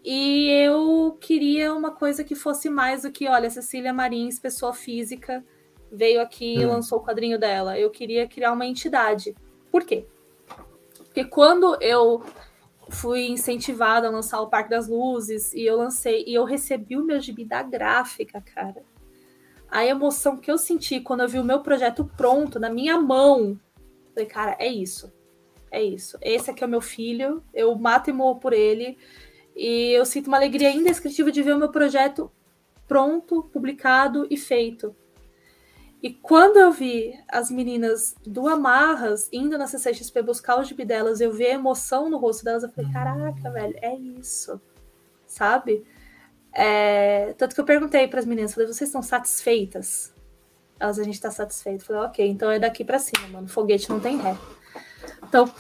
E eu queria uma coisa que fosse mais do que, olha, Cecília Marins, pessoa física, veio aqui hum. e lançou o quadrinho dela. Eu queria criar uma entidade. Por quê? Porque quando eu fui incentivada a lançar o Parque das Luzes e eu lancei e eu recebi o meu gibi da gráfica, cara. A emoção que eu senti quando eu vi o meu projeto pronto na minha mão, falei, cara, é isso. É isso. Esse aqui é o meu filho, eu mato e morro por ele. E eu sinto uma alegria indescritível de ver o meu projeto pronto, publicado e feito. E quando eu vi as meninas do Amarras indo na CCXP buscar o gibi delas, eu vi a emoção no rosto delas, eu falei, caraca, velho, é isso. Sabe? É... Tanto que eu perguntei para as meninas, falei, vocês estão satisfeitas? Elas, a gente está satisfeito. falei, ok, então é daqui para cima, mano. Foguete não tem ré. Então,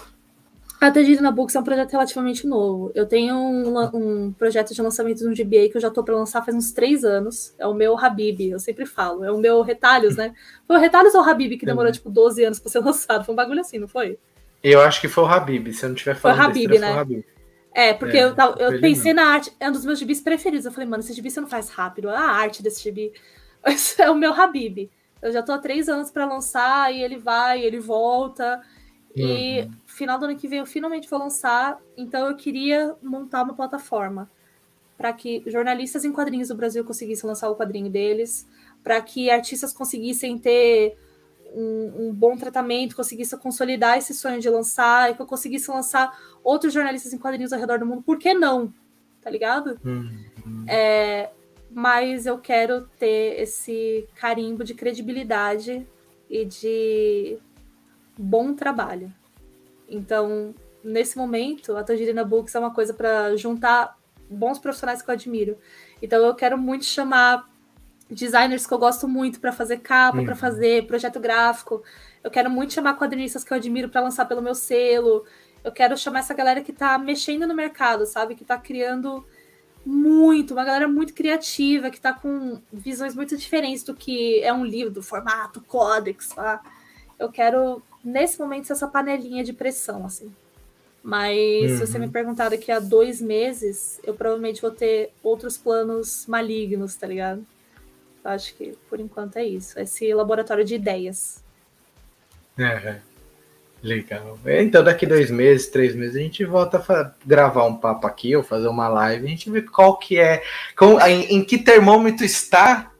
a na Books é um projeto relativamente novo. Eu tenho um, um projeto de lançamento de um GBA que eu já estou para lançar faz uns três anos. É o meu Habib, eu sempre falo. É o meu Retalhos, né? Foi o Retalhos ou o Habib que demorou, tipo, 12 anos para ser lançado? Foi um bagulho assim, não foi? Eu acho que foi o Habib, se eu não tiver falando foi Habib, né? Foi o Habib. É, porque é, eu, eu pensei na arte, é um dos meus gibis preferidos. Eu falei, mano, esse gibi você não faz rápido, a arte desse gibi. Esse é o meu Habib. Eu já estou há três anos para lançar e ele vai, ele volta. E uhum. Final do ano que vem eu finalmente vou lançar, então eu queria montar uma plataforma para que jornalistas em quadrinhos do Brasil conseguissem lançar o quadrinho deles, para que artistas conseguissem ter um, um, bom tratamento, conseguissem consolidar esse sonho de lançar, e que eu conseguisse lançar outros jornalistas em quadrinhos ao redor do mundo. Por que não? Tá ligado? Uhum. É, mas eu quero ter esse carimbo de credibilidade e de bom trabalho. Então, nesse momento, a Tangerina Books é uma coisa para juntar bons profissionais que eu admiro. Então, eu quero muito chamar designers que eu gosto muito para fazer capa, uhum. para fazer projeto gráfico. Eu quero muito chamar quadrinistas que eu admiro para lançar pelo meu selo. Eu quero chamar essa galera que está mexendo no mercado, sabe? Que está criando muito, uma galera muito criativa, que está com visões muito diferentes do que é um livro, do formato, códex, tá? Eu quero nesse momento, essa panelinha de pressão, assim. Mas uhum. se você me uhum. perguntar daqui a dois meses, eu provavelmente vou ter outros planos malignos, tá ligado? Eu acho que por enquanto é isso. Esse laboratório de ideias. É, é. Legal. Então, daqui dois meses, três meses, a gente volta a gravar um papo aqui ou fazer uma live. A gente vê qual que é, com, em, em que termômetro está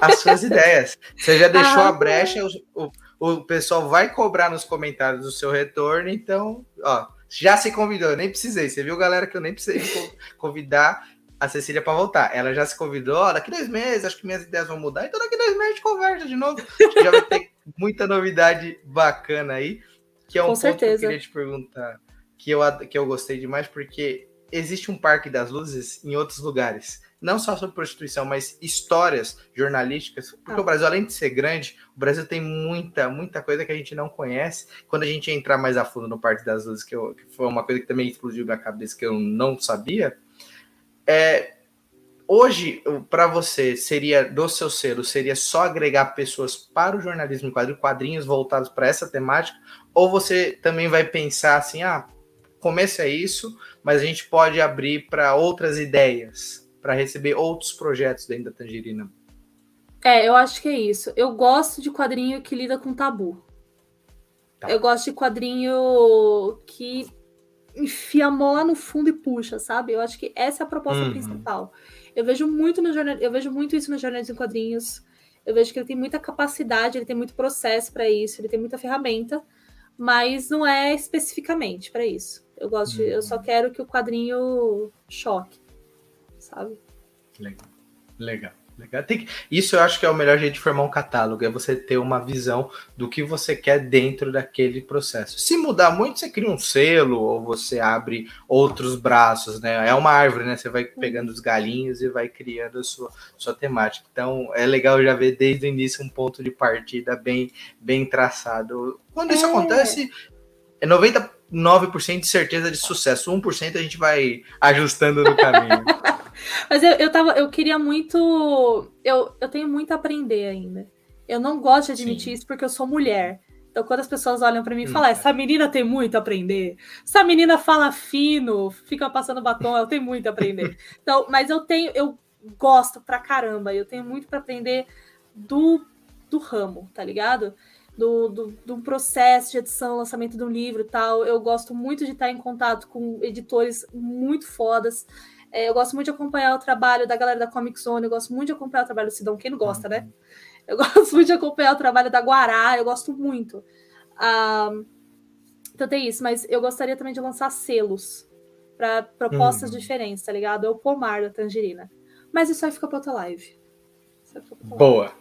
as suas ideias. Você já deixou ah, a brecha, o, o, o, pessoal vai cobrar nos comentários o seu retorno. Então, ó, já se convidou, eu nem precisei. Você viu, galera, que eu nem precisei convidar a Cecília para voltar. Ela já se convidou, ó, daqui dois meses, acho que minhas ideias vão mudar. Então, daqui dois meses a gente conversa de novo. Já vai ter muita novidade bacana aí. Que é um Com ponto certeza. que eu queria te perguntar, que eu, que eu gostei demais, porque existe um Parque das Luzes em outros lugares. Não só sobre prostituição, mas histórias jornalísticas. Porque ah. o Brasil, além de ser grande, o Brasil tem muita, muita coisa que a gente não conhece. Quando a gente entrar mais a fundo no Parque das Luzes, que, eu, que foi uma coisa que também explodiu na cabeça que eu não sabia, é, hoje, para você, seria do seu selo, seria só agregar pessoas para o jornalismo em quadrinhos, quadrinhos voltados para essa temática, ou você também vai pensar assim, ah, começo é isso, mas a gente pode abrir para outras ideias, para receber outros projetos dentro da Tangerina? É, eu acho que é isso. Eu gosto de quadrinho que lida com tabu. Tá. Eu gosto de quadrinho que enfia a mão lá no fundo e puxa, sabe? Eu acho que essa é a proposta uhum. principal. Eu vejo muito no jornal, eu vejo muito isso nos jornais em quadrinhos. Eu vejo que ele tem muita capacidade, ele tem muito processo para isso, ele tem muita ferramenta mas não é especificamente para isso. Eu gosto de, eu só uhum. quero que o quadrinho choque, sabe? Legal. Legal. Legal. Que... Isso eu acho que é o melhor jeito de formar um catálogo, é você ter uma visão do que você quer dentro daquele processo. Se mudar muito, você cria um selo ou você abre outros braços, né? É uma árvore, né? Você vai uhum. pegando os galinhos e vai criando a sua, sua temática. Então é legal já ver desde o início um ponto de partida bem, bem traçado. Quando isso é. acontece, é 99% de certeza de sucesso. 1% a gente vai ajustando no caminho. Mas eu, eu, tava, eu queria muito. Eu, eu tenho muito a aprender ainda. Eu não gosto de admitir Sim. isso porque eu sou mulher. Então, quando as pessoas olham para mim e hum, falam, é. essa menina tem muito a aprender. Essa menina fala fino, fica passando batom, ela tem muito a aprender. Então, mas eu tenho, eu gosto pra caramba, eu tenho muito para aprender do, do ramo, tá ligado? Do, do, do, processo de edição, lançamento de um livro e tal. Eu gosto muito de estar em contato com editores muito fodas. É, eu gosto muito de acompanhar o trabalho da galera da Comic Zone, eu gosto muito de acompanhar o trabalho do Sidão, quem não gosta, né? Eu gosto muito de acompanhar o trabalho da Guará, eu gosto muito. Ah, então tem isso, mas eu gostaria também de lançar selos para propostas uhum. diferentes, tá ligado? É o pomar da tangerina. Mas isso aí fica para outra live. Boa.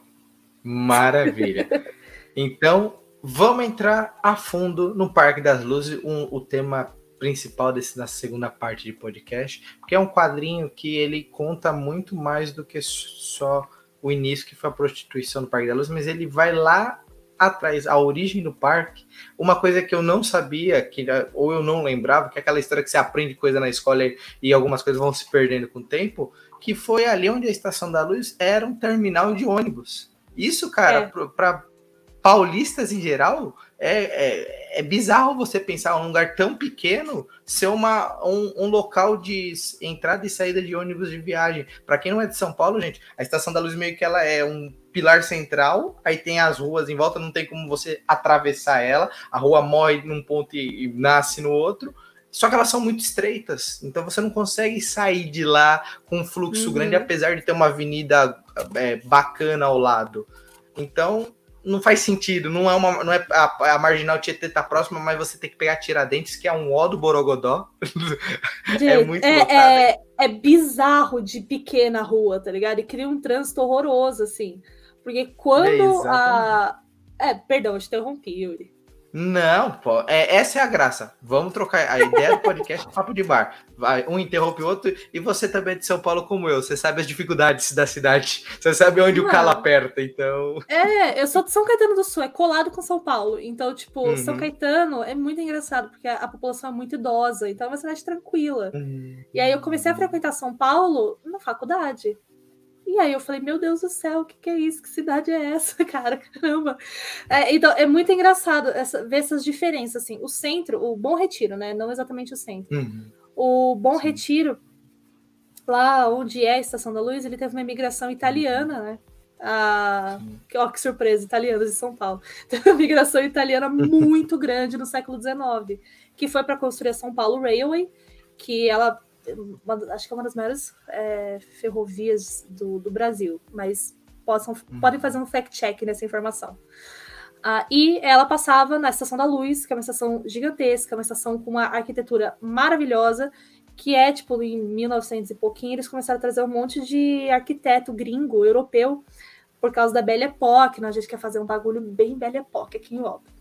Maravilha. então, vamos entrar a fundo no Parque das Luzes, um, o tema principal desse, da segunda parte de podcast, porque é um quadrinho que ele conta muito mais do que só o início que foi a prostituição do Parque da Luz, mas ele vai lá atrás, a origem do parque, uma coisa que eu não sabia, que ou eu não lembrava, que é aquela história que você aprende coisa na escola e algumas coisas vão se perdendo com o tempo, que foi ali onde a Estação da Luz era um terminal de ônibus. Isso, cara, é. para paulistas em geral, é, é, é, bizarro você pensar um lugar tão pequeno ser uma, um, um, local de entrada e saída de ônibus de viagem. Para quem não é de São Paulo, gente, a Estação da Luz meio que ela é um pilar central, aí tem as ruas em volta, não tem como você atravessar ela, a rua morre num ponto e, e nasce no outro. Só que elas são muito estreitas, então você não consegue sair de lá com um fluxo uhum. grande, apesar de ter uma avenida é, bacana ao lado. Então, não faz sentido. Não é uma, não é a, a marginal Tietê tá próxima, mas você tem que pegar Tiradentes, que é um ó do Borogodó. Gente, é muito é, é, é, bizarro de pequena rua, tá ligado? E cria um trânsito horroroso, assim. Porque quando é, a. É, perdão, eu te interrompi, Yuri. Não, pô, é, essa é a graça. Vamos trocar a ideia do podcast papo de bar. Vai, um interrompe o outro e você também é de São Paulo como eu. Você sabe as dificuldades da cidade. Você sabe onde Não. o calo aperta, então. É, eu sou de São Caetano do Sul, é colado com São Paulo. Então, tipo, uhum. São Caetano é muito engraçado, porque a, a, população é muito idosa, então é uma cidade tranquila. Uhum. E aí eu comecei a frequentar São Paulo na faculdade. E aí eu falei, meu Deus do céu, o que, que é isso? Que cidade é essa, cara? Caramba. É, então, é muito engraçado essa, ver essas diferenças, assim. O centro, o Bom Retiro, né? Não exatamente o centro. Uhum. O Bom Sim. Retiro, lá onde é a Estação da Luz, ele teve uma imigração italiana, né? A... Ó, que surpresa, italianos de São Paulo. Teve uma migração italiana muito grande no século XIX, que foi para construir a São Paulo Railway, que ela uma, acho que é uma das maiores é, ferrovias do, do, Brasil, mas possam, uhum. podem fazer um fact-check nessa informação. Uh, e ela passava na Estação da Luz, que é uma estação gigantesca, uma estação com uma arquitetura maravilhosa, que é, tipo, em 1900 e pouquinho, eles começaram a trazer um monte de arquiteto gringo, europeu, por causa da Belle Époque, né? a gente quer fazer um bagulho bem Belle Époque aqui em Europa.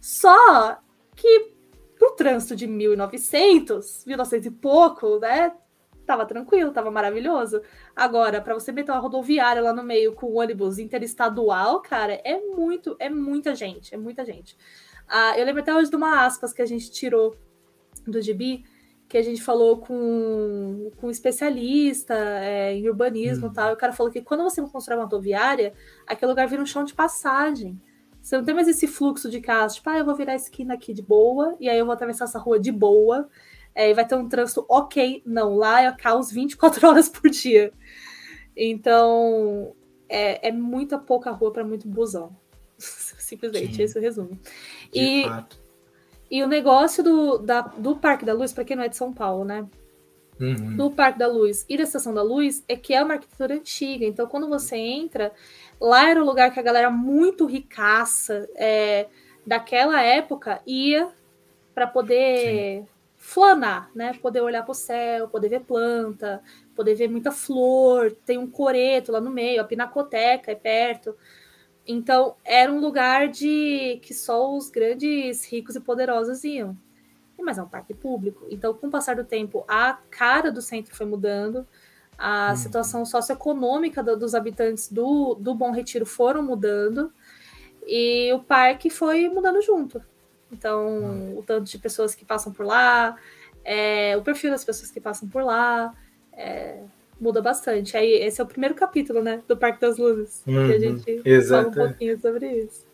Só que pro trânsito de 1900, 1900 e pouco, né? Tava tranquilo, tava maravilhoso. Agora, para você meter uma rodoviária lá no meio com ônibus interestadual, cara, é muito, é muita gente, é muita gente. Ah, eu lembro até hoje de uma aspas que a gente tirou do GB, que a gente falou com, com um especialista é, em urbanismo hum. e tal. E o cara falou que quando você constrói uma rodoviária, aquele lugar vira um chão de passagem. Você não tem mais esse fluxo de carros, tipo, ah, eu vou virar a esquina aqui de boa, e aí eu vou atravessar essa rua de boa, é, e vai ter um trânsito ok. Não, lá é caos 24 horas por dia. Então, é, é muita pouca rua para muito busão. Simplesmente, Sim. esse é o resumo. De e, fato. e o negócio do, da, do Parque da Luz, para quem não é de São Paulo, né? Uhum. Do Parque da Luz e da Estação da Luz é que é uma arquitetura antiga. Então, quando você entra, Lá era o lugar que a galera muito ricaça é, daquela época ia para poder Sim. flanar, né? Poder olhar para o céu, poder ver planta, poder ver muita flor. Tem um coreto lá no meio, a pinacoteca é perto. Então era um lugar de que só os grandes ricos e poderosos iam. Mas é um parque público. Então, com o passar do tempo, a cara do centro foi mudando a situação socioeconômica do, dos habitantes do, do Bom Retiro foram mudando e o parque foi mudando junto. Então, uhum. o tanto de pessoas que passam por lá, é, o perfil das pessoas que passam por lá, é, muda bastante. Aí, esse é o primeiro capítulo, né, do Parque das Luzes, uhum. que a uhum. gente fala um pouquinho sobre isso.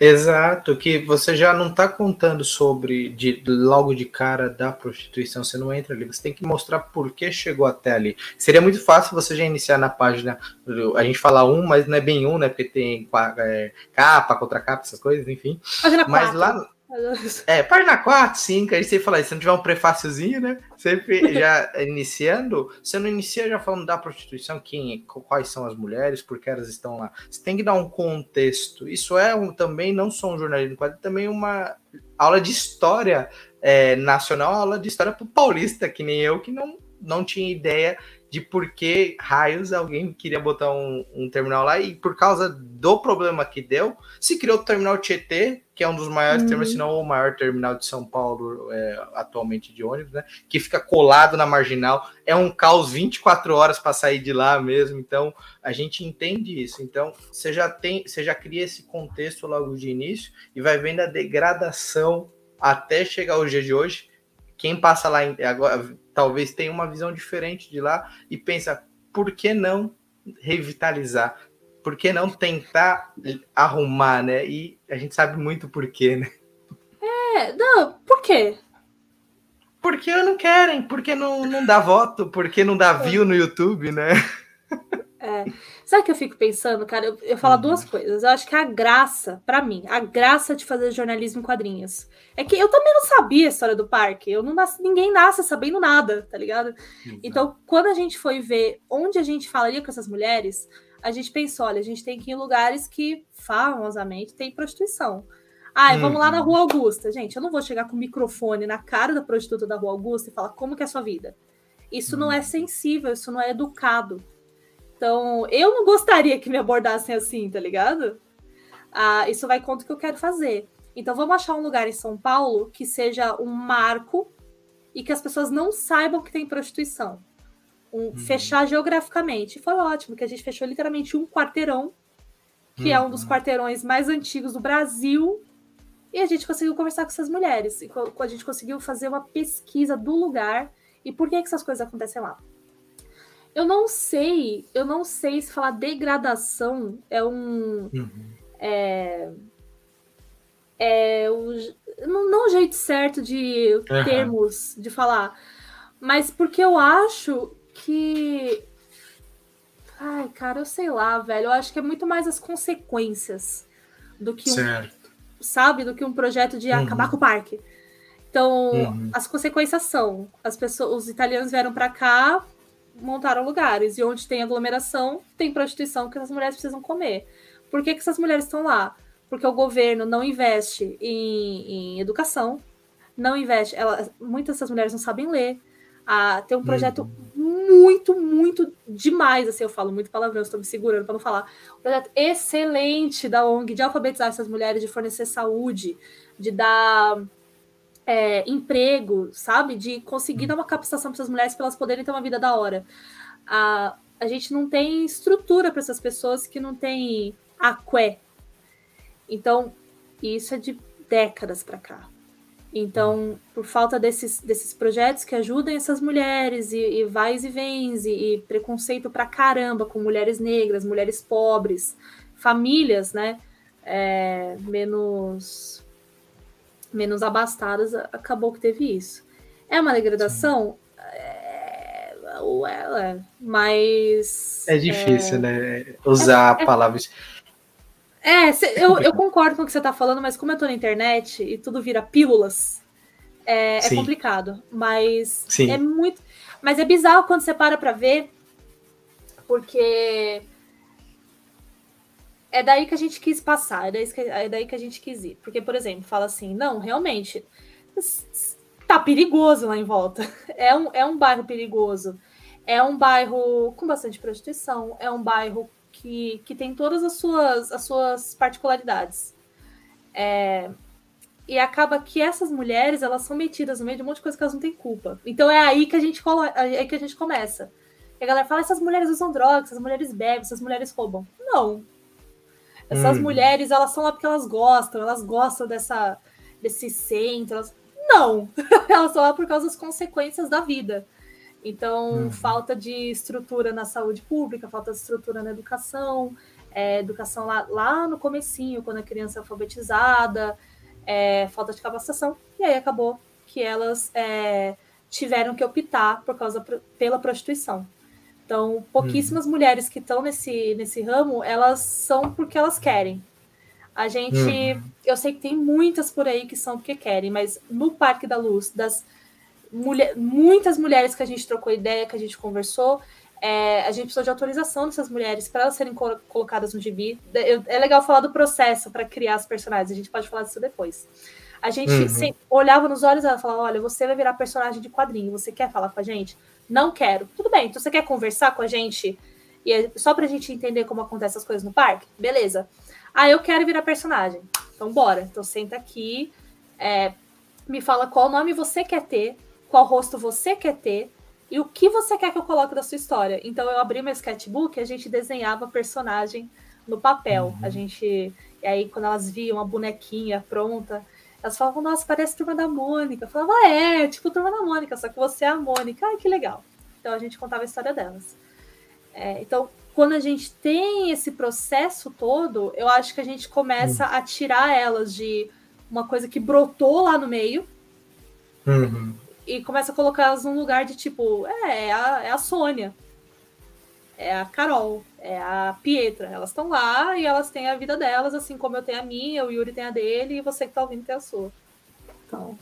Exato, que você já não está contando sobre de, logo de cara da prostituição, você não entra ali, você tem que mostrar por que chegou até ali. Seria muito fácil você já iniciar na página, a gente fala um, mas não é bem um, né? Porque tem é, capa, contra capa, essas coisas, enfim. Página mas lá é, página 4, 5, aí você fala, se não tiver um prefáciozinho, né? Sempre já iniciando, você não inicia já falando da prostituição, quem, quais são as mulheres, porque elas estão lá. Você tem que dar um contexto. Isso é um, também não só um jornalismo, mas também uma aula de história é, nacional, aula de história pro paulista, que nem eu, que não, não tinha ideia de por que raios alguém queria botar um, um, terminal lá e por causa do problema que deu, se criou o terminal Tietê, que é um dos maiores uhum. terminais, se não o maior terminal de São Paulo é, atualmente de ônibus, né? Que fica colado na marginal. É um caos 24 horas para sair de lá mesmo. Então a gente entende isso. Então você já tem, você já cria esse contexto logo de início e vai vendo a degradação até chegar ao dia de hoje. Quem passa lá agora talvez tenha uma visão diferente de lá e pensa, por que não revitalizar? Por que não tentar arrumar, né? E a gente sabe muito por quê, né? É, não, por quê? Porque não querem, porque não, não dá voto, porque não dá view no YouTube, né? É. Sabe o que eu fico pensando, cara? Eu, eu falo uhum. duas coisas. Eu acho que a graça, para mim, a graça de fazer jornalismo em quadrinhos. É que eu também não sabia a história do parque. Eu não nasci, ninguém nasce sabendo nada, tá ligado? Então, quando a gente foi ver onde a gente falaria com essas mulheres, a gente pensou: olha, a gente tem que ir em lugares que famosamente tem prostituição. Ah, uhum. vamos lá na uhum. Rua Augusta. Gente, eu não vou chegar com o microfone na cara da prostituta da Rua Augusta e falar como que é a sua vida. Isso não é uhum. sensível, isso não é educado. Então, eu não gostaria que me abordassem assim, tá ligado? Ah, isso vai contra o que eu quero fazer. Então, vamos achar um lugar em São Paulo que seja um marco e que as pessoas não saibam que tem prostituição. Um, uhum. Fechar geograficamente. Foi ótimo, que a gente fechou literalmente um quarteirão, que uhum. é um dos uhum. quarteirões mais antigos do Brasil. E a gente conseguiu conversar com essas mulheres. E a gente conseguiu fazer uma pesquisa do lugar e por que, que essas coisas acontecem lá. Eu não sei, eu não sei se falar degradação é um. Uhum. É, é o, não, não o jeito certo de termos de falar, mas porque eu acho que. Ai, cara, eu sei lá, velho. Eu acho que é muito mais as consequências do que certo. um, sabe, do que um projeto de uhum. acabar com o parque. Então, uhum. as consequências são: as pessoas, os italianos vieram para cá, montaram lugares, e onde tem aglomeração, tem prostituição que as mulheres precisam comer. Por que, que essas mulheres estão lá? Porque o governo não investe em, em educação, não investe. Ela, muitas dessas mulheres não sabem ler. Ah, tem um projeto uhum. Muito, muito demais, assim, eu falo muito palavrão, estou me segurando para não falar. Um projeto excelente da ONG de alfabetizar essas mulheres, de fornecer saúde, de dar é, emprego, sabe? De conseguir dar uma capacitação para essas mulheres para elas poderem ter uma vida da hora. A, a gente não tem estrutura para essas pessoas que não tem aqué. Então, isso é de décadas para cá. Então, por falta desses, desses projetos que ajudem essas mulheres, e, e vais e vens, e, e preconceito pra caramba com mulheres negras, mulheres pobres, famílias, né? É, menos menos abastadas, acabou que teve isso. É uma degradação? É, é, mas. É difícil, é, né? Usar é, é. É, eu, eu concordo com o que você está falando, mas como eu estou na internet e tudo vira pílulas, é, é complicado. Mas Sim. é muito. Mas é bizarro quando você para para ver, porque é daí que a gente quis passar, é daí, que, é daí que a gente quis ir. Porque, por exemplo, fala assim, não, realmente, tá perigoso lá em volta. É um, é um bairro perigoso. É um bairro com bastante prostituição, é um bairro que, que tem todas as suas, as suas particularidades. É, e acaba que essas mulheres elas são metidas no meio de um monte de coisa que elas não têm culpa. Então é aí que a gente, é que a gente começa. E a galera fala: essas mulheres usam drogas, essas mulheres bebem, essas mulheres roubam. Não, essas hum. mulheres, elas são lá porque elas gostam, elas gostam dessa, desse centro. Elas... Não, elas são lá por causa das consequências da vida. Então, hum. falta de estrutura na saúde pública, falta de estrutura na educação, é, educação lá, lá no comecinho, quando a criança é alfabetizada, é, falta de capacitação, e aí acabou que elas é, tiveram que optar por causa pela prostituição. Então, pouquíssimas uhum. mulheres que estão nesse, nesse ramo, elas são porque elas querem. A gente, uhum. eu sei que tem muitas por aí que são porque querem, mas no Parque da Luz, das mulher, muitas mulheres que a gente trocou ideia, que a gente conversou, é, a gente precisou de autorização dessas mulheres para elas serem colocadas no gibi. É legal falar do processo para criar as personagens, a gente pode falar disso depois. A gente uhum. olhava nos olhos e ela falava: Olha, você vai virar personagem de quadrinho, você quer falar com a gente? Não quero. Tudo bem, então você quer conversar com a gente? E é só pra gente entender como acontecem as coisas no parque? Beleza. Ah, eu quero virar personagem. Então bora. Então senta aqui, é, me fala qual nome você quer ter, qual rosto você quer ter e o que você quer que eu coloque da sua história. Então eu abri meu sketchbook e a gente desenhava personagem no papel. Uhum. A gente. E aí, quando elas viam a bonequinha pronta, elas falavam, nossa, parece turma da Mônica. Eu falava, ah, é, tipo turma da Mônica, só que você é a Mônica. Ai, que legal. Então a gente contava a história delas. É, então, quando a gente tem esse processo todo, eu acho que a gente começa uhum. a tirar elas de uma coisa que brotou lá no meio uhum. E começa a colocar elas num lugar de tipo, é, é a, é a Sônia é a Carol, é a Pietra. Elas estão lá e elas têm a vida delas, assim como eu tenho a minha, o Yuri tem a dele e você que está ouvindo tem a sua. Então.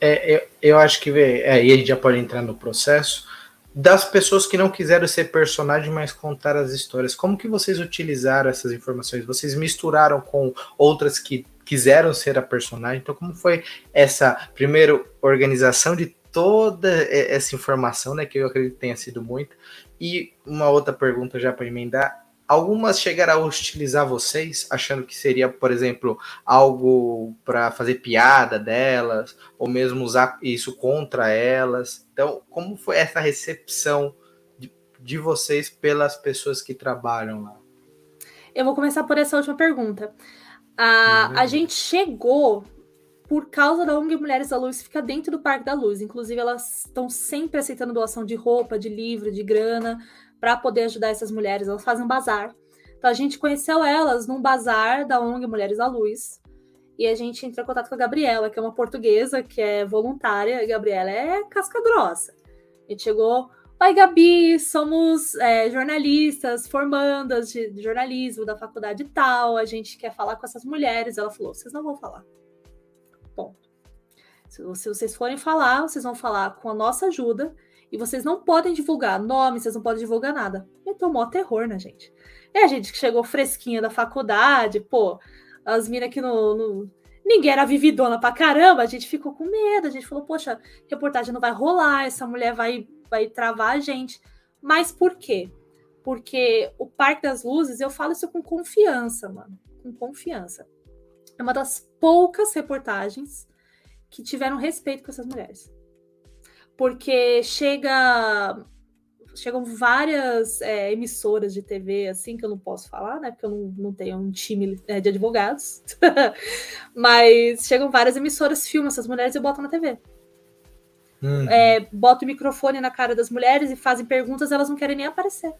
É, eu, eu acho que é, aí a gente já pode entrar no processo das pessoas que não quiseram ser personagem, mas contar as histórias. Como que vocês utilizaram essas informações? Vocês misturaram com outras que quiseram ser a personagem? Então, como foi essa primeira organização de toda essa informação, né? Que eu acredito que tenha sido muita, e uma outra pergunta já para emendar. Algumas chegaram a hostilizar vocês, achando que seria, por exemplo, algo para fazer piada delas, ou mesmo usar isso contra elas. Então, como foi essa recepção de, de vocês pelas pessoas que trabalham lá? Eu vou começar por essa última pergunta. A, a gente chegou por causa da ONG Mulheres da Luz, fica dentro do Parque da Luz. Inclusive, elas estão sempre aceitando doação de roupa, de livro, de grana, para poder ajudar essas mulheres. Elas fazem um bazar. Então, a gente conheceu elas num bazar da ONG Mulheres da Luz. E a gente entrou em contato com a Gabriela, que é uma portuguesa, que é voluntária. A Gabriela é casca grossa. A gente chegou, Oi, Gabi, somos é, jornalistas, formandas de, de, jornalismo da faculdade tal, a gente quer falar com essas mulheres. Ela falou: vocês não vão falar. Ponto. Se, se vocês forem falar, vocês vão falar com a nossa ajuda e vocês não podem divulgar nome, vocês não podem divulgar nada. E tomou terror na gente. É a gente que chegou fresquinha da faculdade, pô, as minas que no, no ninguém era vividona pra caramba, a gente ficou com medo, a gente falou, poxa, reportagem não vai rolar, essa mulher vai, vai travar a gente. Mas por quê? Porque o Parque das Luzes, eu falo isso com confiança, mano, com confiança. É uma das poucas reportagens que tiveram respeito com essas mulheres. Porque chega chegam várias é, emissoras de TV, assim, que eu não posso falar, né? Porque eu não, não tenho um time é, de advogados. Mas chegam várias emissoras, filmam essas mulheres e botam na TV. Uhum. É, botam o microfone na cara das mulheres e fazem perguntas, elas não querem nem aparecer.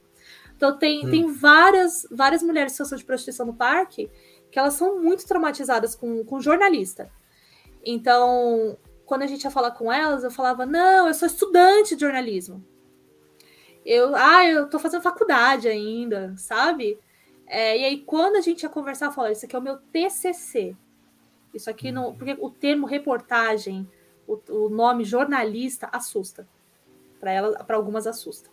Então tem, uhum. tem várias, várias mulheres em situação de prostituição no parque que elas são muito traumatizadas com, com jornalista. Então, quando a gente ia falar com elas, eu falava: não, eu sou estudante de jornalismo. Eu, ah, eu tô fazendo faculdade ainda, sabe? É, e aí, quando a gente ia conversar, eu falava, isso aqui é o meu TCC. Isso aqui não. Porque o termo reportagem, o, o nome jornalista assusta. Para ela, para algumas assusta.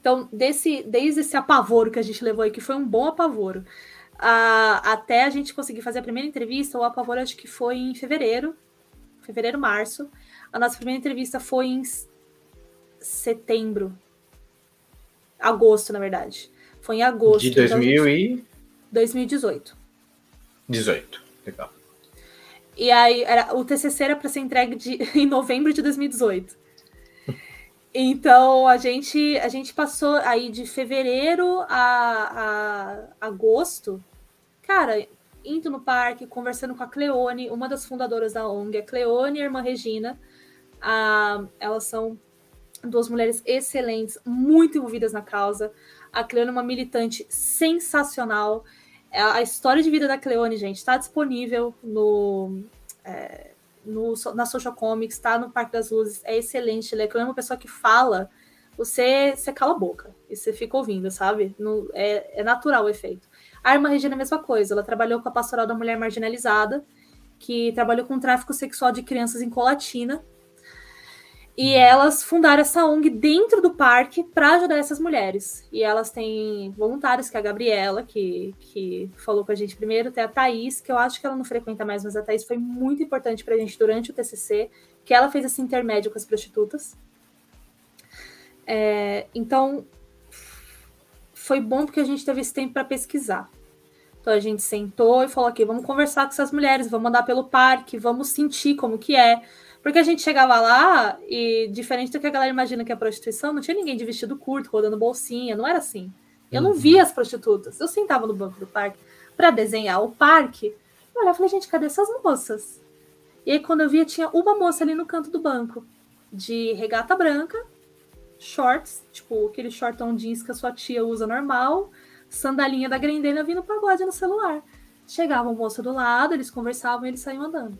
Então, desse, desde esse apavoro que a gente levou aí, que foi um bom apavoro, a, até a gente conseguir fazer a primeira entrevista, o apavoro acho que foi em fevereiro, fevereiro, março. A nossa primeira entrevista foi em setembro. Agosto, na verdade. Foi em agosto. De 2000 então, e... 2018. 18, legal. E aí, era, o TCC era para ser entregue de, em novembro de 2018. Então, a gente, a gente passou aí de fevereiro a, a agosto, cara, indo no parque, conversando com a Cleone, uma das fundadoras da ONG, a Cleone e a irmã Regina. A, elas são duas mulheres excelentes, muito envolvidas na causa. A Cleone é uma militante sensacional. A história de vida da Cleone, gente, está disponível no, é, no, na Social Comics, está no Parque das Luzes, é excelente. A Cleone é uma pessoa que fala, você, você cala a boca e você fica ouvindo, sabe? No, é, é natural o efeito. A irmã Regina é a mesma coisa, ela trabalhou com a Pastoral da Mulher Marginalizada, que trabalhou com tráfico sexual de crianças em Colatina, e elas fundaram essa ONG dentro do parque para ajudar essas mulheres. E elas têm voluntários, que é a Gabriela, que, que falou com a gente primeiro, tem a Thaís, que eu acho que ela não frequenta mais, mas a Thaís foi muito importante para a gente durante o TCC, que ela fez esse intermédio com as prostitutas. É, então, foi bom porque a gente teve esse tempo para pesquisar. Então a gente sentou e falou aqui, vamos conversar com essas mulheres, vamos andar pelo parque, vamos sentir como que é porque a gente chegava lá e, diferente do que a galera imagina que é prostituição, não tinha ninguém de vestido curto, rodando bolsinha, não era assim. Eu não uhum. via as prostitutas. Eu sentava no banco do parque para desenhar o parque. Eu olhava e falei, gente, cadê essas moças? E aí, quando eu via, tinha uma moça ali no canto do banco, de regata branca, shorts, tipo aquele shortão jeans que a sua tia usa normal, sandalinha da Grendena vindo pagode no celular. Chegava o moço do lado, eles conversavam e eles saíam andando.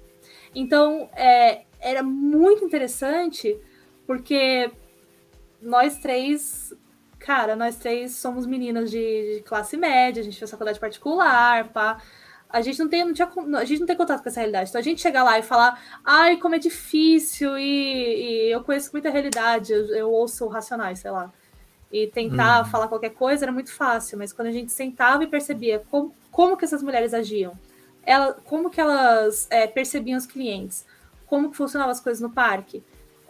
Então, é, era muito interessante, porque nós três, cara, nós três somos meninas de, de classe média, a gente fez faculdade particular, pá. A gente não tem, não tinha, a gente não tem contato com essa realidade. Então a gente chegar lá e falar, ai, como é difícil, e, e eu conheço muita realidade, eu, eu, ouço racionais, sei lá. E tentar hum. falar qualquer coisa era muito fácil, mas quando a gente sentava e percebia como, como que essas mulheres agiam, ela, como que elas é, percebiam os clientes, como que funcionavam as coisas no parque,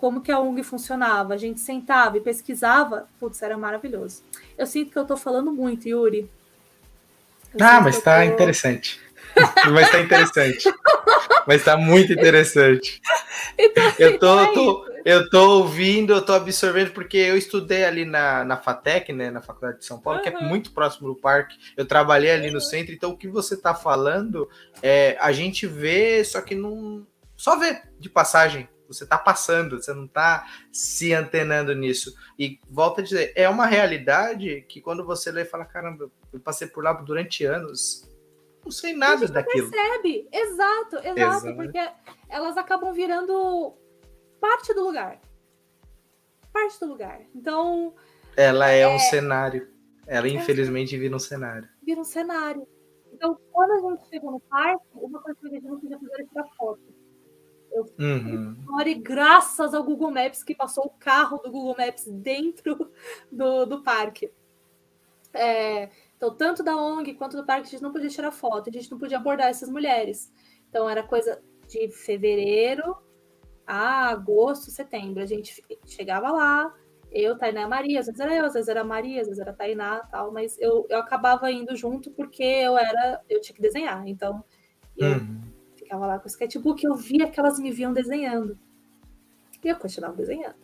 como que a ONG funcionava. A gente sentava e pesquisava, putz, era maravilhoso. Eu sinto que eu tô falando muito, Yuri. Eu ah, mas tá tô... interessante. mas tá interessante. mas tá muito interessante. Então, assim, eu tô, é tô, eu tô ouvindo, eu tô absorvendo, porque eu estudei ali na, na FATEC, né, na Faculdade de São Paulo, uhum. que é muito próximo do parque. Eu trabalhei ali no centro, então o que você tá falando, é, a gente vê, só que não, só ver de passagem. Você está passando, você não está se antenando nisso. E volta a dizer, é uma realidade que quando você lê e fala, caramba, eu passei por lá durante anos, não sei nada daquilo. percebe, exato, exato, exato, porque elas acabam virando parte do lugar. parte do lugar. Então. Ela é, é um cenário. Ela, é infelizmente, vira um cenário. Vira um cenário. Então, quando a gente chegou no parque, uma coisa que a gente não podia fazer era tirar foto. Eu uhum. graças ao Google Maps, que passou o carro do Google Maps dentro do, do parque. É, então, tanto da ONG quanto do parque, a gente não podia tirar foto, a gente não podia abordar essas mulheres. Então, era coisa de fevereiro a agosto, setembro. A gente chegava lá, eu, Tainá e Maria, às vezes era eu, às vezes era a Maria, às vezes era a Tainá tal, mas eu, eu acabava indo junto porque eu era, eu tinha que desenhar, então eu uhum. ficava lá com o sketchbook, eu via que elas me viam desenhando. E eu continuava desenhando.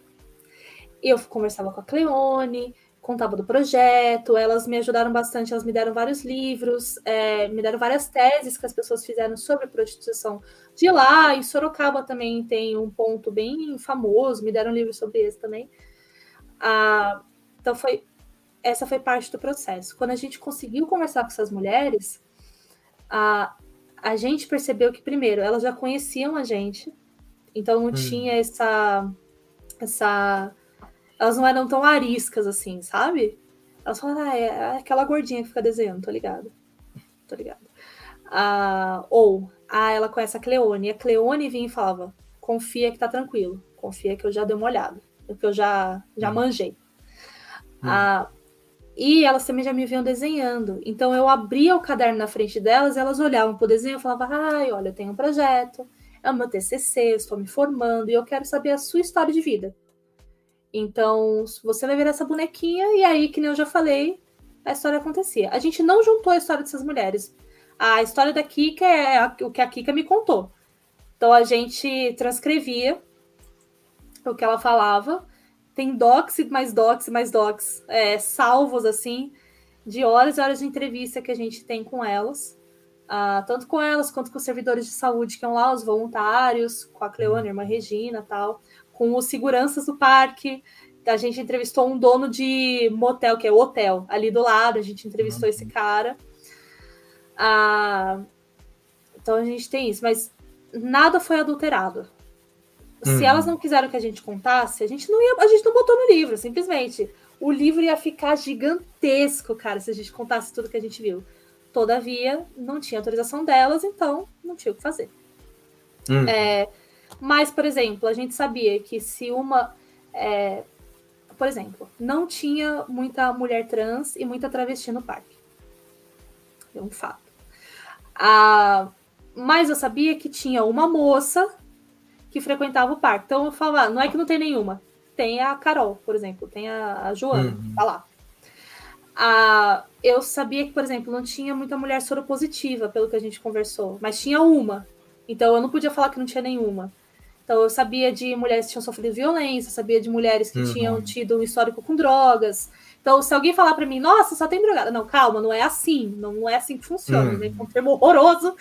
Eu conversava com a Cleone, contava do projeto, elas me ajudaram bastante, elas me deram vários livros, é, me deram várias teses que as pessoas fizeram sobre prostituição de lá. Em Sorocaba também tem um ponto bem famoso, me deram livros sobre esse também. Ah, então foi essa foi parte do processo. Quando a gente conseguiu conversar com essas mulheres, a, a gente percebeu que primeiro elas já conheciam a gente, então não hum. tinha essa essa elas não eram tão ariscas assim, sabe? Elas falaram, ah, é aquela gordinha que fica desenhando, tô ligado. Tô ligado. Ah, ou, ah, ela conhece a Cleone. E a Cleone vinha e falava, confia que tá tranquilo. Confia que eu já dei uma olhada que eu já, já hum. manjei. Hum. Ah, e elas também já me viam desenhando. Então eu abria o caderno na frente delas, elas olhavam para o desenho e falavam: ai, olha, eu tenho um projeto, é o meu TCC, eu estou me formando e eu quero saber a sua história de vida. Então você vai ver essa bonequinha, e aí, que nem eu já falei, a história acontecia. A gente não juntou a história dessas mulheres. A história da Kika é o que a Kika me contou. Então a gente transcrevia o que ela falava. Tem docs, mais docs, mais docs, é, salvos, assim, de horas e horas de entrevista que a gente tem com elas. Uh, tanto com elas quanto com os servidores de saúde que estão lá, os voluntários, com a Cleone, a irmã Regina tal, com os seguranças do parque. A gente entrevistou um dono de motel, que é o hotel, ali do lado, a gente entrevistou uhum. esse cara. Uh, então a gente tem isso, mas nada foi adulterado. Se uhum. elas não quiseram que a gente contasse, a gente não ia, a gente não botou no livro, simplesmente. O livro ia ficar gigantesco, cara, se a gente contasse tudo que a gente viu. Todavia, não tinha autorização delas, então não tinha o que fazer. Uhum. É, mas, por exemplo, a gente sabia que se uma. É, por exemplo, não tinha muita mulher trans e muita travesti no parque. É um fato. Ah, mas eu sabia que tinha uma moça que frequentava o parque. Então eu falava, ah, não é que não tem nenhuma. Tem a Carol, por exemplo, tem a, Joana, uhum. tá lá. Ah, eu sabia que, por exemplo, não tinha muita mulher soropositiva, pelo que a gente conversou, mas tinha uma. Então eu não podia falar que não tinha nenhuma. Então eu sabia de mulheres que tinham sofrido violência, sabia de mulheres que uhum. tinham tido um histórico com drogas. Então, se alguém falar para mim, nossa, só tem drogada. Não, calma, não é assim. Não é assim que funciona. Uhum. Né? É um termo horroroso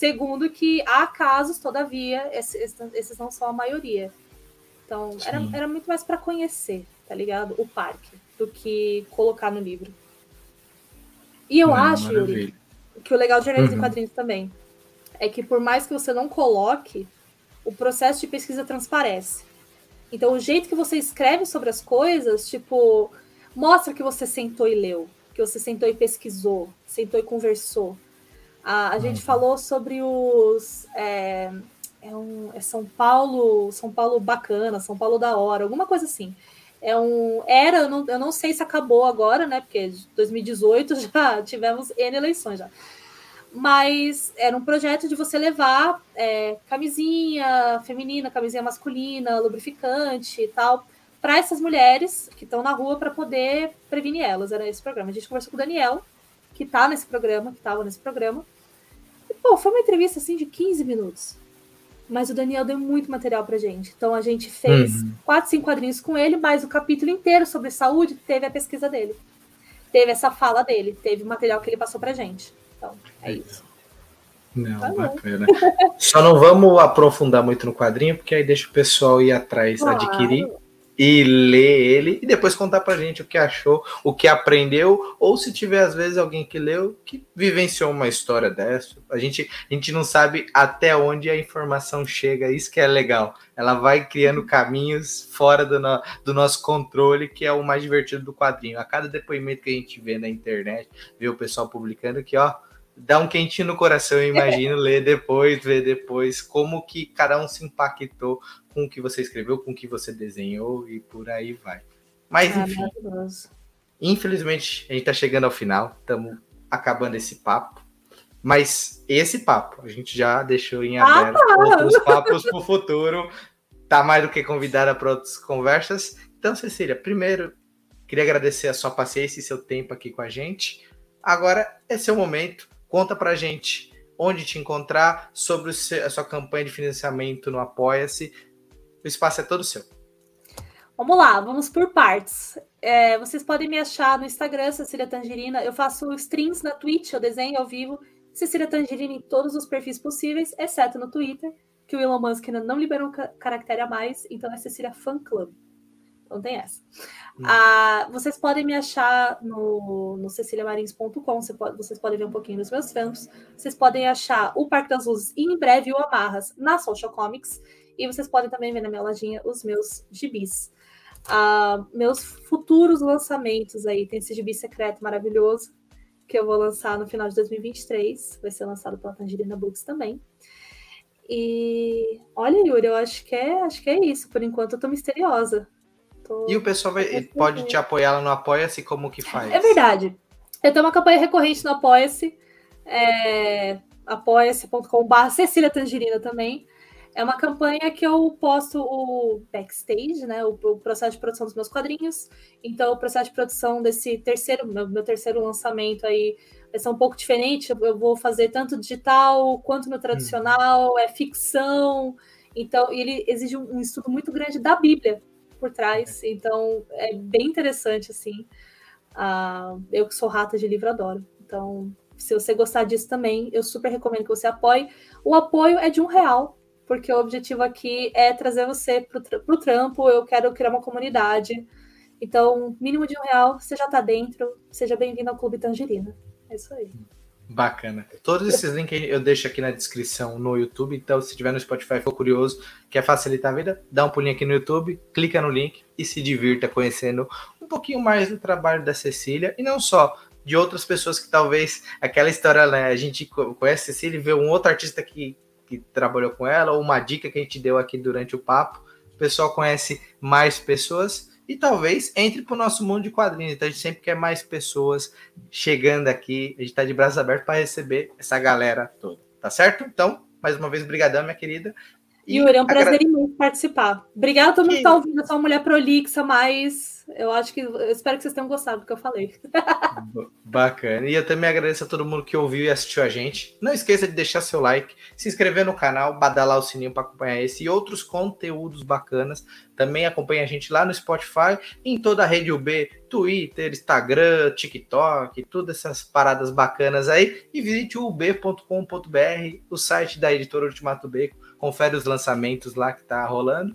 Segundo, que há casos, todavia, esses, esses não são a maioria. Então, era, era muito mais para conhecer, tá ligado? O parque, do que colocar no livro. E eu acho, Yuri, que o legal de jornalismo uhum. em quadrinhos também é que por mais que você não coloque, o processo de pesquisa transparece. Então, o jeito que você escreve sobre as coisas, tipo, mostra que você sentou e leu, que você sentou e pesquisou, sentou e conversou. A, a gente uhum. falou sobre os. É, é, um, é São Paulo, São Paulo bacana, São Paulo da hora, alguma coisa assim. É um. Era, eu não, eu não sei se acabou agora, né? Porque 2018 já tivemos N eleições já. Mas era um projeto de você levar é, camisinha feminina, camisinha masculina, lubrificante e tal, para essas mulheres que estão na rua para poder prevenir elas. Era esse programa. A gente conversou com o Daniel, que tá nesse programa, que tava nesse programa. E, pô, foi uma entrevista assim de 15 minutos. Mas o Daniel deu muito material pra gente. Então a gente fez uhum. quatro, cinco quadrinhos com ele, mais o capítulo inteiro sobre saúde teve a pesquisa dele. Teve essa fala dele, teve o material que ele passou pra gente. Então, é isso. Não, tá bacana. Só não vamos aprofundar muito no quadrinho, porque aí deixa o pessoal ir atrás claro. adquirir. e ler ele e depois contar pra gente o que achou, o que aprendeu, ou se tiver às vezes alguém que leu que vivenciou uma história dessa. A gente, a gente não sabe até onde a informação chega, isso que é legal. Ela vai criando caminhos fora do, no, do nosso controle, que é o mais divertido do quadrinho. A cada depoimento que a gente vê na internet, vê o pessoal publicando que, ó, dá um quentinho no coração, eu imagino, ler depois, ver depois como que cada um se impactou com o que você escreveu, com o que você desenhou e por aí vai. Mas ah, enfim, infelizmente a gente está chegando ao final, estamos acabando esse papo. Mas esse papo a gente já deixou em ah, aberto ah, outros papos para o futuro. Tá mais do que convidada para outras conversas. Então, Cecília, primeiro queria agradecer a sua paciência e seu tempo aqui com a gente. Agora é seu momento. Conta pra gente onde te encontrar, sobre a sua campanha de financiamento no Apoia-se. O espaço é todo seu. Vamos lá, vamos por partes. É, vocês podem me achar no Instagram, Cecília Tangerina. Eu faço streams na Twitch, eu desenho ao vivo. Cecília Tangerina em todos os perfis possíveis, exceto no Twitter, que o Elon Musk ainda não liberou um caractere a mais, então é Cecília Fan Club. Não tem essa. Hum. Ah, vocês podem me achar no, no ceciliamarins.com, você pode, vocês podem ver um pouquinho dos meus trampos. Vocês podem achar o Parque das Luzes e em breve o Amarras na Social Comics. E vocês podem também ver na minha lojinha os meus gibis. Ah, meus futuros lançamentos aí. Tem esse gibi secreto maravilhoso que eu vou lançar no final de 2023. Vai ser lançado pela Tangerina Books também. E olha, Yuri, eu acho que é, acho que é isso. Por enquanto eu tô misteriosa. Tô... E o pessoal vai, pode te apoiar lá no Apoia-se, como que faz? É verdade. Eu tenho uma campanha recorrente no Apoia-se, é, apoia-se.com.br Cecília Tangerina também. É uma campanha que eu posto o backstage, né? O, o, processo de produção dos meus quadrinhos. Então, o processo de produção desse terceiro, meu, meu terceiro lançamento aí vai ser um pouco diferente. Eu, eu vou fazer tanto digital quanto no tradicional, hum. é ficção. Então, ele exige um, um estudo muito grande da Bíblia por trás. Então, é bem interessante, assim. Uh, eu que sou rata de livro, adoro. Então, se você gostar disso também, eu super recomendo que você apoie. O apoio é de um real, porque o objetivo aqui é trazer você para o trampo. Eu quero criar uma comunidade. Então, mínimo de um real, você já está dentro. Seja bem-vindo ao Clube Tangerina. É isso aí. Bacana. Todos esses links eu deixo aqui na descrição no YouTube. Então, se tiver no Spotify for curioso, quer facilitar a vida, dá um pulinho aqui no YouTube, clica no link e se divirta conhecendo um pouquinho mais do trabalho da Cecília e não só de outras pessoas que talvez aquela história, né, a gente conhece a Cecília e vê um outro artista que, que trabalhou com ela, ou uma dica que a gente deu aqui durante o papo. O pessoal conhece mais pessoas e talvez entre para o nosso mundo de quadrinhos. Então a gente sempre quer mais pessoas chegando aqui. A gente está de braços abertos para receber essa galera toda. Tá certo? Então, mais uma vez, brigadão, minha querida. Yuri, é um prazer agra... imenso participar. Obrigada a todo mundo que está ouvindo. Eu sou uma mulher prolixa, mas eu acho que eu espero que vocês tenham gostado do que eu falei. Bacana. E eu também agradeço a todo mundo que ouviu e assistiu a gente. Não esqueça de deixar seu like, se inscrever no canal, badalar o sininho para acompanhar esse e outros conteúdos bacanas. Também acompanha a gente lá no Spotify, em toda a rede UB, Twitter, Instagram, TikTok, todas essas paradas bacanas aí. E visite o ub.com.br, o site da editora Ultimato Beco. Confere os lançamentos lá que tá rolando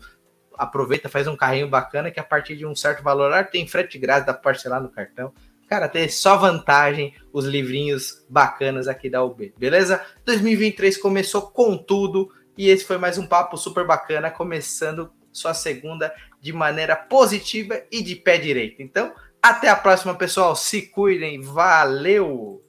aproveita, faz um carrinho bacana que a partir de um certo valor tem frete grátis, dá para parcelar no cartão. Cara, tem só vantagem os livrinhos bacanas aqui da UB, beleza? 2023 começou com tudo e esse foi mais um papo super bacana, começando sua segunda de maneira positiva e de pé direito. Então, até a próxima, pessoal. Se cuidem. Valeu!